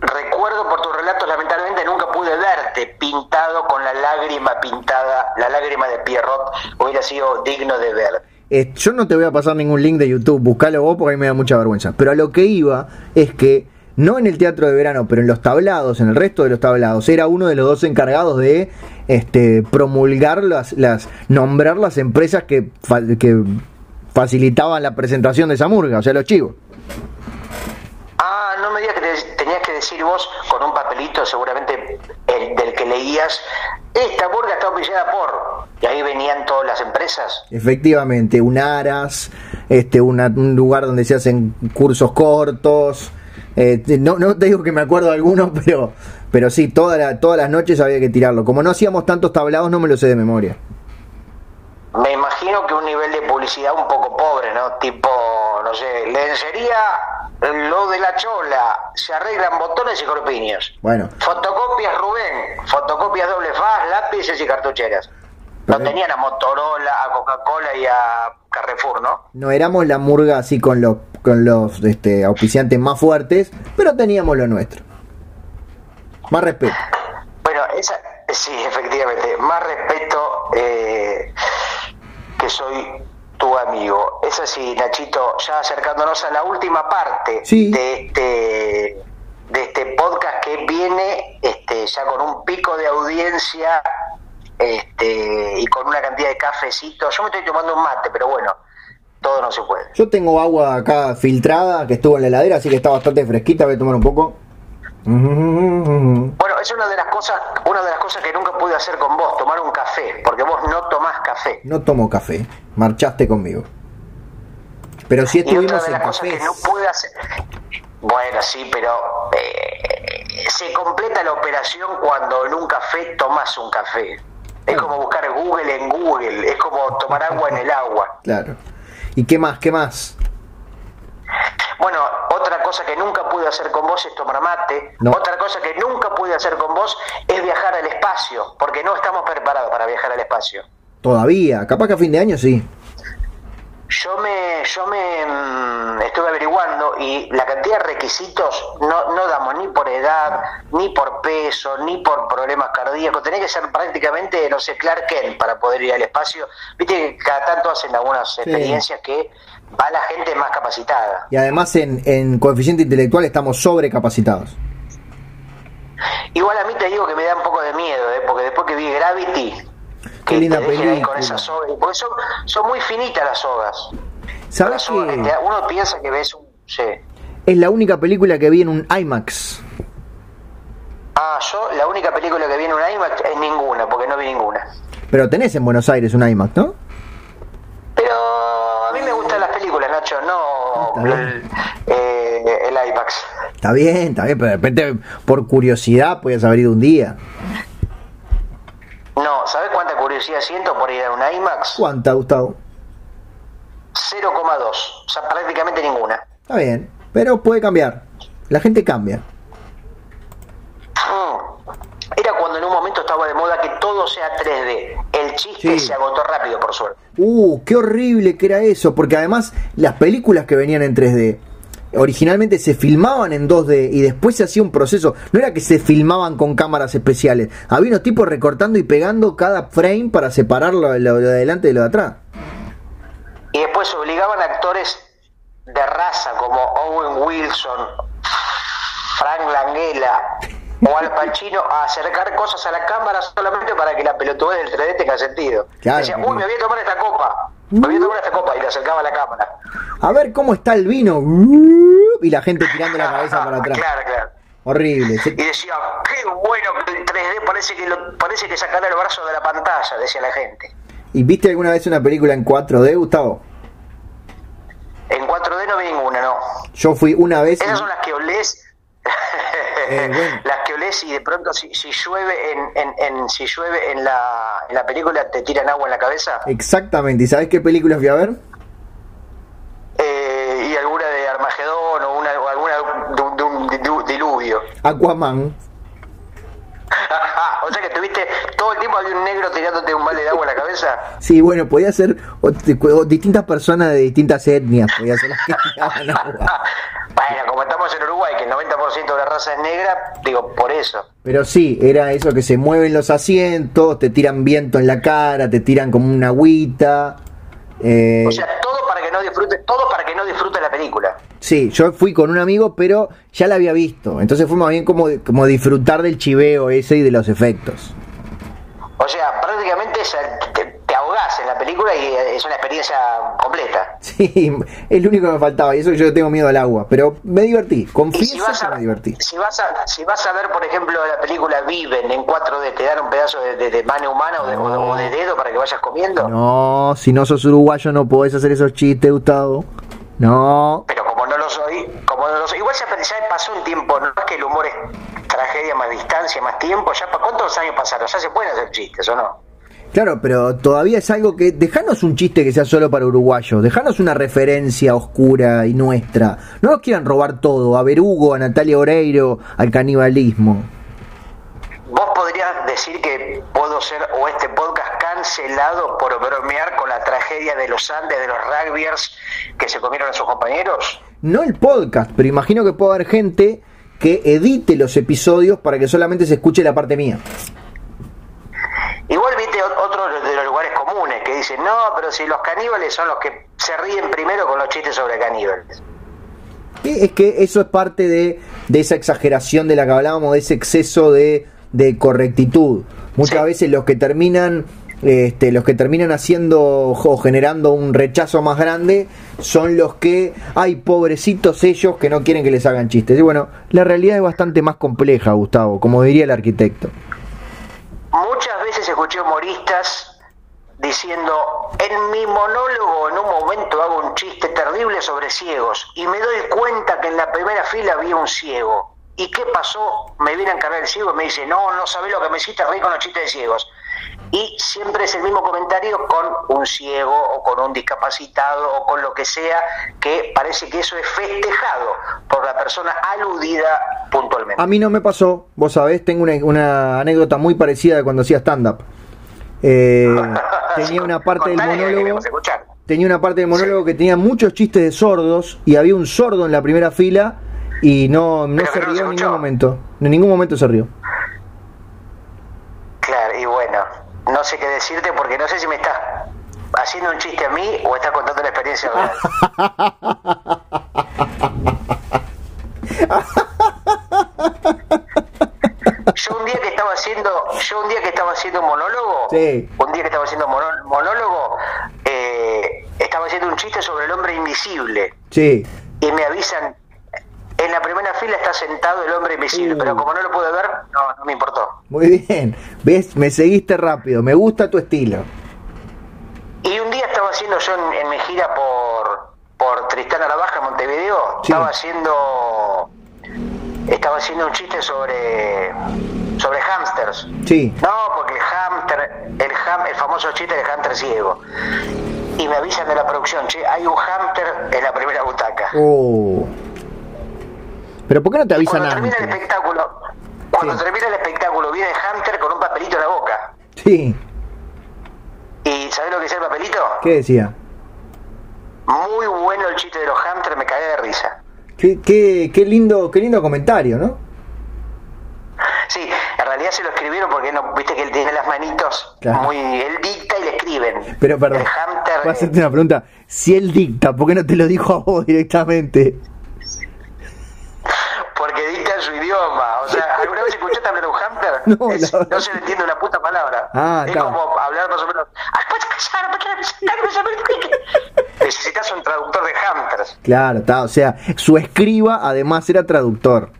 Recuerdo por tus relatos, lamentablemente nunca pude verte pintado con la lágrima pintada, la lágrima de Pierrot, hubiera sido digno de ver.
Eh, yo no te voy a pasar ningún link de YouTube, buscalo vos porque a me da mucha vergüenza. Pero a lo que iba es que, no en el teatro de verano, pero en los tablados, en el resto de los tablados, era uno de los dos encargados de este, promulgar las, las nombrar las empresas que, que facilitaban la presentación de esa murga, o sea, los chivos.
Me digas que tenías que decir vos con un papelito, seguramente el, del que leías, esta burga está oficiada por. Y ahí venían todas las empresas.
Efectivamente, un Aras, este, un lugar donde se hacen cursos cortos. Eh, no, no te digo que me acuerdo de algunos, pero, pero sí, toda todas las noches había que tirarlo. Como no hacíamos tantos tablados, no me lo sé de memoria.
Me imagino que un nivel de publicidad un poco pobre, ¿no? Tipo, no sé, lencería, lo de la chola, se arreglan botones y corpiños.
Bueno.
Fotocopias Rubén, fotocopias doble faz, lápices y cartucheras. No tenían a Motorola, a Coca-Cola y a Carrefour, ¿no?
No éramos la murga así con los, con los este, auspiciantes más fuertes, pero teníamos lo nuestro. Más respeto.
Bueno, esa, sí, efectivamente, más respeto. Eh, que soy tu amigo. Es así, Nachito, ya acercándonos a la última parte de este de este podcast que viene este ya con un pico de audiencia este, y con una cantidad de cafecitos. Yo me estoy tomando un mate, pero bueno, todo no se puede.
Yo tengo agua acá filtrada que estuvo en la heladera, así que está bastante fresquita. Voy a tomar un poco.
Bueno, es una de las cosas, una de las cosas que nunca pude hacer con vos, tomar un café, porque vos no tomás café.
No tomo café, marchaste conmigo. Pero sí
Y otra
estuvimos en
cosas
cafés.
que no pude hacer. Bueno, sí, pero eh, se completa la operación cuando en un café tomas un café. Es como buscar Google en Google, es como tomar agua en el agua.
Claro. ¿Y qué más? ¿Qué más?
Bueno, otra cosa que nunca pude hacer con vos es tomar mate.
No.
Otra cosa que nunca pude hacer con vos es viajar al espacio, porque no estamos preparados para viajar al espacio.
Todavía. Capaz que a fin de año sí.
Yo me, yo me mm, estuve averiguando y la cantidad de requisitos no, no damos ni por edad, ni por peso, ni por problemas cardíacos. Tenés que ser prácticamente, no sé, Clark Kent para poder ir al espacio. Viste que cada tanto hacen algunas experiencias que va la gente más capacitada.
Y además en, en coeficiente intelectual estamos sobrecapacitados.
Igual a mí te digo que me da un poco de miedo, ¿eh? porque después que vi Gravity,
Qué
que
linda
te dejen ahí
película.
con porque son, son muy finitas las sogas.
¿Sabes
te- uno piensa que ves un... Sí.
es la única película que vi en un IMAX?
Ah, yo la única película que vi en un IMAX es ninguna, porque no vi ninguna.
Pero tenés en Buenos Aires un IMAX, ¿no?
Pero a mí me gustan las películas, Nacho, no el, eh, el IMAX.
Está bien, está bien, pero de repente por curiosidad podías haber ido un día.
No, ¿sabes cuánta curiosidad siento por ir a un IMAX?
¿Cuánta, Gustavo?
0,2, o sea, prácticamente ninguna.
Está bien, pero puede cambiar. La gente cambia.
Mm. Era cuando en un momento estaba de moda que todo sea 3D. El chiste
Sí.
se agotó rápido, por suerte.
Uh, qué horrible que era eso, porque además las películas que venían en 3D originalmente se filmaban en 2D y después se hacía un proceso. No era que se filmaban con cámaras especiales. Había unos tipos recortando y pegando cada frame para separar lo, lo de adelante de lo de atrás.
Y después obligaban a actores de raza como Owen Wilson, Frank Langella o Al Pacino a acercar cosas a la cámara solamente para que la pelotudez del 3D tenga sentido.
Claro,
Decía, uy, me voy a tomar esta copa, copa y le acercaba a la cámara.
A ver cómo está el vino. Y la gente tirando la cabeza para atrás.
Claro, claro.
Horrible.
Y decía, qué bueno que el 3D parece que lo, parece que sacará el brazo de la pantalla, decía la gente.
¿Y viste alguna vez una película en 4D, Gustavo?
En 4D no vi ninguna, no.
Yo fui una vez. y-
Esas son las que olés.
Eh, bueno.
Las que olés y de pronto si, si llueve en, en, en- si llueve en la, en la película te tiran agua en la cabeza.
Exactamente. ¿Y sabes qué película fui a ver?
Eh, y alguna de Armagedón o, una, o alguna de un, de un dilu- diluvio.
Aquaman.
o sea que tuviste todo el tiempo había un negro tirándote un balde de agua en la cabeza.
Sí, bueno, podía ser o- o distintas personas de distintas etnias, podía ser las que tiraban agua.
bueno, como estamos en Uruguay, que el 90% de la raza es negra, digo, por eso.
Pero sí, era eso que se mueven los asientos, te tiran viento en la cara, te tiran como una agüita. eh,
O sea, todo para que no disfrute, todo para que no disfrute la película.
sí, yo fui con un amigo, pero ya la había visto. Entonces fue más bien como, como disfrutar del chiveo ese y de los efectos.
O sea, prácticamente es- la película y es una experiencia completa.
Sí, es lo único que me faltaba. Y eso que yo tengo miedo al agua. Pero me divertí, confieso
si vas,
que me divertí.
si, vas a, si vas a ver, por ejemplo, la película Viven en 4D, te dan un pedazo de, de- de mano humana o de, o de- o de dedo para que vayas comiendo.
No, si no sos uruguayo no podés hacer esos chistes, Gustavo. No.
Pero como no lo soy, como no lo soy, igual ya, pasó un tiempo, no es que el humor es tragedia más distancia, más tiempo, ya pa- ¿cuántos años pasaron? Ya se pueden hacer chistes, ¿o no?
Claro, pero todavía es algo que. Dejanos un chiste que sea solo para uruguayos. Dejanos una referencia oscura y nuestra. No nos quieran robar todo. A Berugo, a Natalia Oreiro, al canibalismo.
¿Vos podrías decir que puedo ser o este podcast cancelado por bromear con la tragedia de los Andes, de los rugbyers que se comieron a sus compañeros?
No el podcast, pero imagino que puede haber gente que edite los episodios para que solamente se escuche la parte mía.
Igual viste ot- otro de los lugares comunes que dicen, no, pero si los caníbales son los que se ríen primero con los chistes sobre caníbales.
Y es que eso es parte de, de esa exageración de la que hablábamos, de ese exceso de de correctitud. Muchas
Sí.
veces los que terminan este, los que terminan haciendo o generando un rechazo más grande son los que, ay, pobrecitos ellos que no quieren que les hagan chistes. Y bueno, la realidad es bastante más compleja, Gustavo, como diría el arquitecto.
Muchas veces escuché humoristas diciendo, en mi monólogo en un momento hago un chiste terrible sobre ciegos y me doy cuenta que en la primera fila había un ciego. ¿Y qué pasó? Me viene a encargar el ciego y me dice, no, no sabés lo que me hiciste reír con los chistes de ciegos. Y siempre es el mismo comentario con un ciego o con un discapacitado o con lo que sea, que parece que eso es festejado por la persona aludida puntualmente.
A mí no me pasó, vos sabés, tengo una, una anécdota muy parecida de cuando hacía stand-up. Eh, tenía una parte del monólogo. tenía una parte del monólogo que tenía muchos chistes de sordos y había un sordo en la primera fila y no, no se
no
rió
se
en ningún momento. En ningún momento se rió.
Claro, y bueno, no sé qué decirte porque no sé si me estás haciendo un chiste a mí o estás contando la experiencia real. Yo un día que estaba haciendo, yo un día que estaba haciendo monólogo,
Sí.
un día que estaba haciendo monólogo, eh, estaba haciendo un chiste sobre el hombre invisible
Sí.
y me avisan, en la primera fila está sentado el hombre invisible,
Uh.
pero como no lo pude ver, no, no me importó.
Muy bien. ¿Ves? Me seguiste rápido. Me gusta tu estilo.
Y un día estaba haciendo yo en, en mi gira por, por Tristana la Baja, Montevideo,
Sí.
estaba haciendo estaba haciendo un chiste sobre sobre hamsters.
Sí.
No, porque el hamster, el ham, el famoso chiste del hamster ciego. Y me avisan de la producción, che, hay un hamster en la primera butaca.
Oh. Pero ¿por qué no te avisan
Cuando termina el espectáculo, cuando
Sí.
termina el espectáculo, viene el hamster con un papelito en la boca.
Sí.
¿Y sabés lo que es el papelito?
¿Qué decía?
Muy bueno el chiste de los hamsters, me cagué de risa.
Qué, qué, qué lindo, qué lindo comentario, ¿no?
Sí, en realidad se lo escribieron porque no, viste que él tiene las manitos
Claro.
muy, él dicta y le escriben.
Pero perdón.
Hamster,
Voy a hacerte una pregunta. Si él dicta, ¿por qué no te lo dijo a vos directamente?
porque dicta su idioma. O sea, ¿alguna vez escuchaste hablar un hamster?
No,
Es- se le entiende una puta palabra.
Ah,
es
claro.
como hablar más o menos. Necesitas un traductor de hamsters.
Claro, está. O sea, su escriba además era traductor.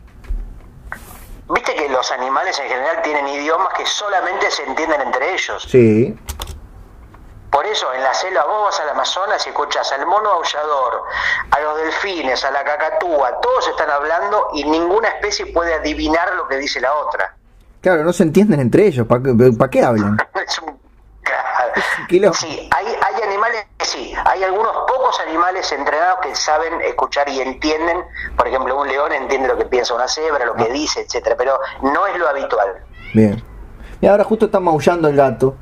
Viste que los animales en general tienen idiomas que solamente se entienden entre ellos.
Sí.
Por eso en la selva vos vas al Amazonas y escuchas al mono aullador, a los delfines, a la cacatúa, todos están hablando y ninguna especie puede adivinar lo que dice la otra.
Claro, no se entienden entre ellos. ¿Para qué, pa' qué hablan?
Es un... Sí, hay, hay animales que sí, hay algunos pocos animales entrenados que saben escuchar y entienden, por ejemplo, un león entiende lo que piensa una cebra, lo que dice, etcétera, pero no es lo habitual.
Bien. Y ahora justo está maullando el gato.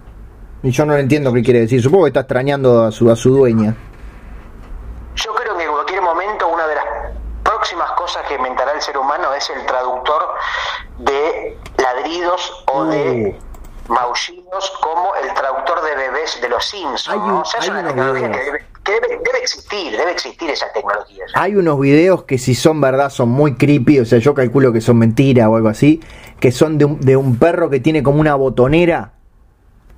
Y yo no le entiendo qué quiere decir. Supongo que está extrañando a su, a su dueña.
Yo creo que en cualquier momento una de las próximas cosas que inventará el ser humano es el traductor de ladridos o de maullidos como el traductor de bebés de los Simpsons. O sea, es una tecnología que, debe, que debe, debe existir, debe existir esa tecnología.
Hay unos videos que si son verdad son muy creepy, o sea, yo calculo que son mentira o algo así, que son de un, de un perro que tiene como una botonera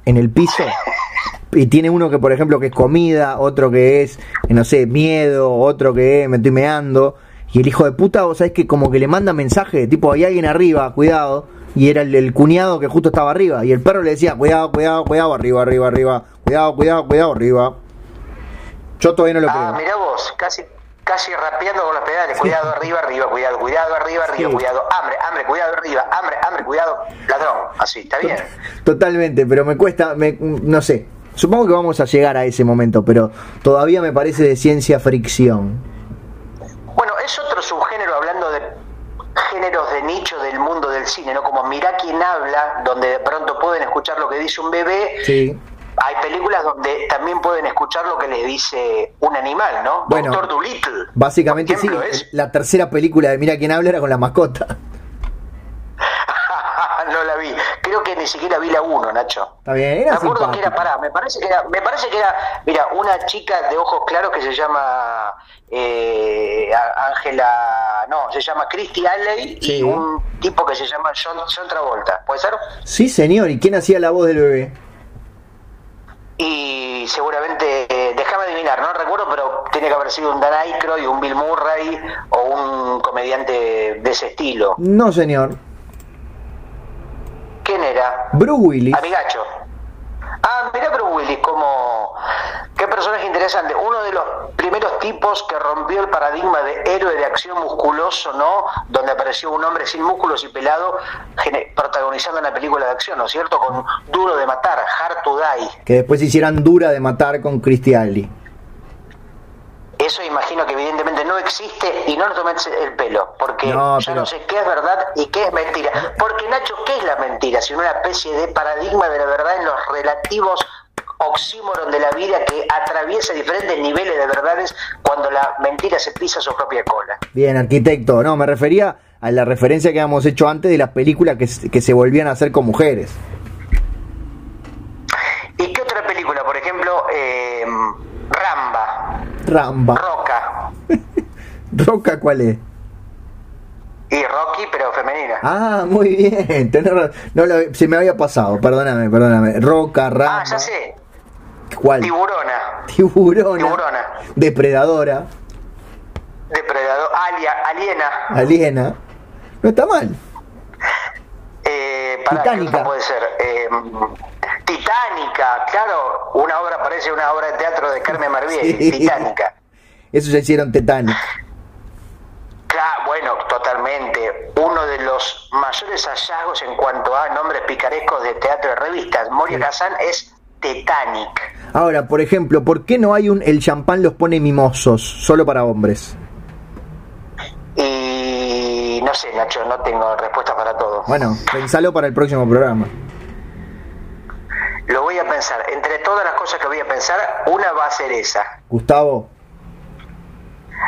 en el piso. Y tiene uno que, por ejemplo, que es comida, otro que es, no sé, miedo, otro que es, me estoy meando. Y el hijo de puta, vos sabés que como que le manda mensaje, tipo, hay alguien arriba, cuidado. Y era el, el cuñado que justo estaba arriba. Y el perro le decía, cuidado, cuidado, cuidado, arriba, arriba, arriba. Cuidado, cuidado, cuidado, arriba. Yo todavía no lo
Ah,
creo.
mirá vos, casi casi rapeando con los pedales. Cuidado arriba, arriba, cuidado, cuidado arriba, arriba,
Sí.
cuidado. Hambre, hambre, cuidado arriba, hambre, hambre, cuidado. Ladrón, así, está bien.
Totalmente, pero me cuesta, me, no sé. Supongo que vamos a llegar a ese momento, pero todavía me parece de ciencia fricción.
Bueno, es otro subgénero hablando de géneros de nicho del mundo del cine, ¿no? Como Mirá quién habla, donde de pronto pueden escuchar lo que dice un bebé.
Sí.
Hay películas donde también pueden escuchar lo que les dice un animal, ¿no?
Bueno,
Doctor Dolittle.
Básicamente sí.
es-
La tercera película de Mira quién habla era con la mascota.
no la vi. Creo que ni siquiera vi la 1, Nacho.
Está bien,
Me
era
acuerdo que era, pará, me parece que era, me parece que era, mira, una chica de ojos claros que se llama eh, Ángela, no, se llama Christy Alley
Sí.
y un tipo que se llama John, John Travolta, ¿puede ser?
Sí, señor. ¿Y quién hacía la voz del bebé?
Y seguramente, eh, déjame adivinar, no recuerdo, pero tiene que haber sido un Dan Aykroyd, un Bill Murray o un comediante de ese estilo.
No, señor.
¿Quién era?
Bruce Willis.
Amigacho. Ah, mira Bruce Willis, como... Qué personaje interesante. Uno de los primeros tipos que rompió el paradigma de héroe de acción musculoso, ¿no? Donde apareció un hombre sin músculos y pelado protagonizando una película de acción, ¿no es cierto? Con Duro de Matar, Hard to Die.
Que después hicieran dura de matar con Christy.
Eso imagino que evidentemente no existe y no nos tomes el pelo, porque
No, pero-
no sé qué es verdad y qué es mentira. Porque Nacho, ¿qué es la mentira? Sino una especie de paradigma de la verdad en los relativos oxímoron de la vida que atraviesa diferentes niveles de verdades cuando la mentira se pisa su propia cola.
Bien, arquitecto. No, me refería a la referencia que habíamos hecho antes de las películas que, que se volvían a hacer con mujeres.
¿Y qué otra película? Por ejemplo, eh, Ramba. Roca
¿Roca cuál es?
y Rocky, pero femenina.
Ah, muy bien. tenés no lo- se me había pasado, perdóname, perdóname. Roca, Ramba.
Ah, ya sé,
¿Cuál?
Tiburona,
Tiburona.
Tiburona.
Depredadora.
Depredador, alia, aliena.
Aliena. No está mal.
Eh, pará,
Titánica.
¿qué otra puede ser? Eh, Titánica, claro, una obra parece una obra de teatro de Carmen Marbieri,
Sí.
Titánica.
Eso ya hicieron Titanic.
Claro, bueno, totalmente. Uno de los mayores hallazgos en cuanto a nombres picarescos de teatro de revistas, Moria
Sí.
Kazan es Titanic.
Ahora, por ejemplo, ¿por qué no hay un el champán los pone mimosos, solo para hombres?
Sé, Nacho, no tengo respuesta para todo.
Bueno, pensalo para el próximo programa.
Lo voy a pensar. Entre todas las cosas que voy a pensar, una va a ser esa.
Gustavo,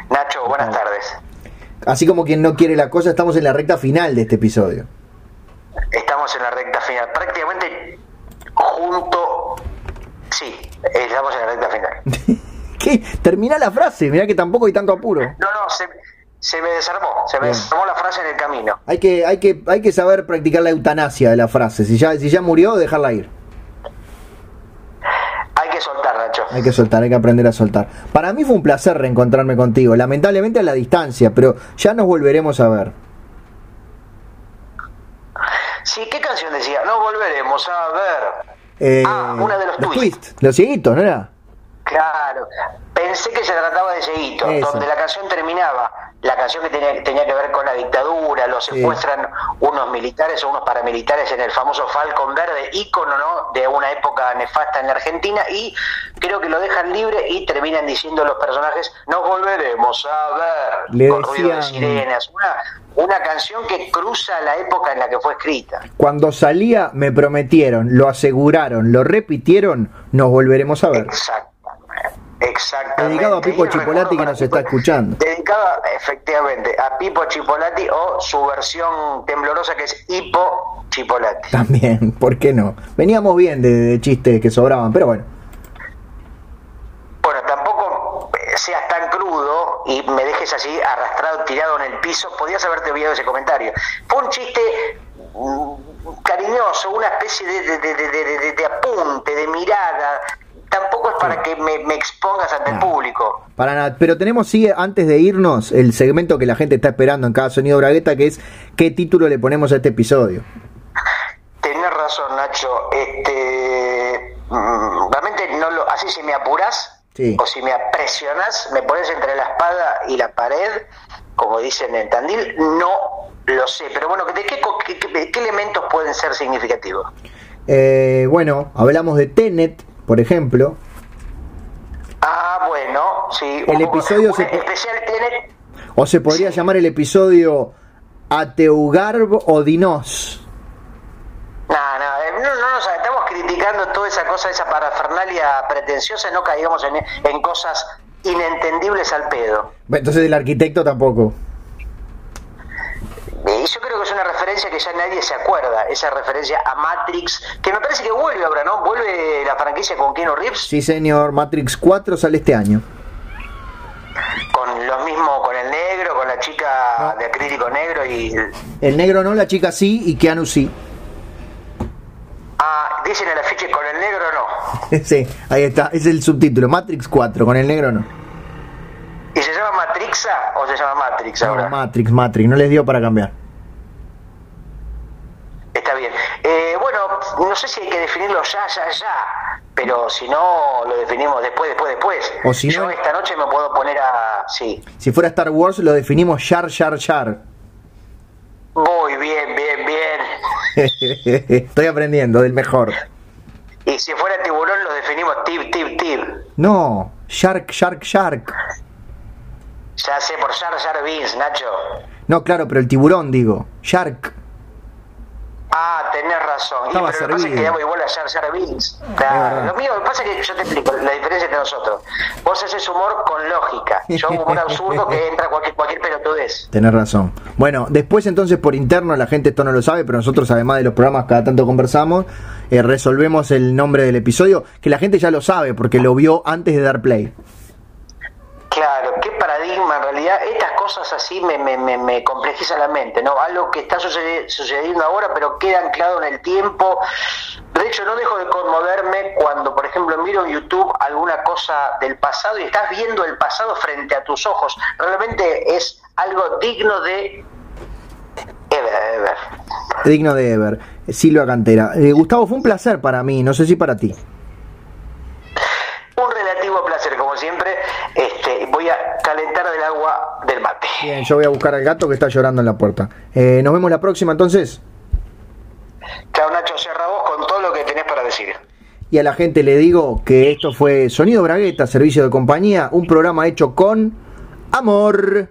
Nacho, buenas tardes.
así como quien no quiere la cosa, estamos en la recta final de este episodio.
Estamos en la recta final. Prácticamente junto. Sí, estamos en la recta final.
¿Qué? Termina la frase, mirá que tampoco hay tanto apuro.
No, no, se, se me desarmó. Se me
Bien.
desarmó la frase en el camino.
Hay que, hay que, hay que saber practicar la eutanasia de la frase. Si ya, si ya murió, dejarla ir.
Hay que soltar, Nacho.
Hay que soltar, hay que aprender a soltar. Para mí fue un placer reencontrarme contigo, lamentablemente a la distancia, pero ya nos volveremos a ver.
Sí, ¿qué canción decía? No volveremos a ver.
Eh,
Ah, una de los twists.
twists, los cieguitos, ¿no era?
Claro. Pensé que se trataba de Yeguito,
Eso.
donde la canción terminaba. La canción que tenía, tenía que ver con la dictadura, lo
Sí.
secuestran unos militares o unos paramilitares en el famoso Falcon Verde, ícono ¿no? de una época nefasta en la Argentina, y creo que lo dejan libre y terminan diciendo los personajes, nos volveremos a ver,
Le
con ruido de sirenas. Una, una canción que cruza la época en la que fue escrita.
Cuando salía me prometieron, lo aseguraron, lo repitieron, nos volveremos a ver.
Exactamente. Exactamente.
Dedicado a Pipo Chipolati, que nos está escuchando.
Dedicado efectivamente a Pipo Chipolati o su versión temblorosa que es Hipo Chipolati.
También, ¿por qué no? Veníamos bien de, de chistes que sobraban, pero bueno.
Bueno, tampoco eh, seas tan crudo y me dejes así arrastrado, tirado en el piso. Podías haberte olvidado ese comentario. Fue un chiste mm, cariñoso, una especie de, de- de- de- de- de- de apunte, de mirada. Tampoco es para que me, me expongas ante el público.
Para nada, pero tenemos, sí, antes de irnos, el segmento que la gente está esperando en cada sonido bragueta, que es qué título le ponemos a este episodio.
Tenés razón, Nacho. Este, mm, realmente no lo, así si me apuras
Sí.
o si me presionas, me pones entre la espada y la pared, como dicen en Tandil, no lo sé. Pero bueno, ¿de qué, co- qué- qué- qué elementos pueden ser significativos?
Eh, bueno, hablamos de Tenet, por ejemplo.
Ah, bueno, sí.
El episodio se-
especial tiene
O se podría llamar el episodio Ateugarb o Dinos.
No, no, eh, no, no nos estamos criticando toda esa cosa, esa parafernalia pretenciosa, no caigamos en, en cosas inentendibles al pedo.
Entonces el arquitecto tampoco.
Yo creo que es una referencia que ya nadie se acuerda, esa referencia a Matrix, que me parece que vuelve ahora, ¿no? Vuelve la franquicia con Keanu Reeves,
Sí, señor, Matrix 4 sale este año.
con chico negro y...
El negro no, la chica sí y Keanu sí.
Ah, dicen el afiche con el negro no.
sí, ahí está, es el subtítulo, Matrix 4, con el negro no.
¿Y se llama Matrixa o se llama Matrix ahora?
No, Matrix, Matrix, no les dio para cambiar.
Está bien. Eh, bueno, no sé si hay que definirlo ya, ya, ya, pero si no, lo definimos después, después, después.
O si
Yo
no-
esta noche me puedo poner a... Sí.
Si fuera Star Wars lo definimos Yar Yar Yar.
Muy bien, bien, bien.
Estoy aprendiendo del mejor.
Y si fuera tiburón, lo definimos tip, tip, tip.
No, Shark, Shark, Shark.
Ya sé por Jar Jar Binks, Nacho.
No, claro, pero el tiburón, digo. Shark.
Ah, tenés razón. Y, pero lo que pasa es que llamo igual a Jar Jar Binks. Claro. Lo mío, lo que pasa es que yo te explico la diferencia entre nosotros. Vos haces humor con lógica. Yo hago humor absurdo que entra cualquier, cualquier pelotudez.
Tenés razón. Bueno, después entonces por interno la gente esto no lo sabe, pero nosotros además de los programas cada tanto conversamos, eh, resolvemos el nombre del episodio, que la gente ya lo sabe porque lo vio antes de dar play.
Claro, qué paradigma en realidad. Estas cosas así me, me, me, me complejizan la mente, ¿no? Algo que está sucedi- sucediendo ahora, pero queda anclado en el tiempo. De hecho, no dejo de conmoverme cuando, por ejemplo, miro en YouTube alguna cosa del pasado y estás viendo el pasado frente a tus ojos. Realmente es algo digno de. Ever, ever.
Digno de Ever, Silvia Cantera. Eh, Gustavo, fue un placer para mí, no sé si para ti.
Un relativo placer, como siempre. Este, voy a calentar del agua del mate.
Bien, yo voy a buscar al gato que está llorando en la puerta. Eh, Nos vemos la próxima entonces.
Chao, Nacho, cerra vos con todo lo que tenés para decir.
Y a la gente le digo que esto fue Sonido Bragueta, Servicio de Compañía, un programa hecho con amor.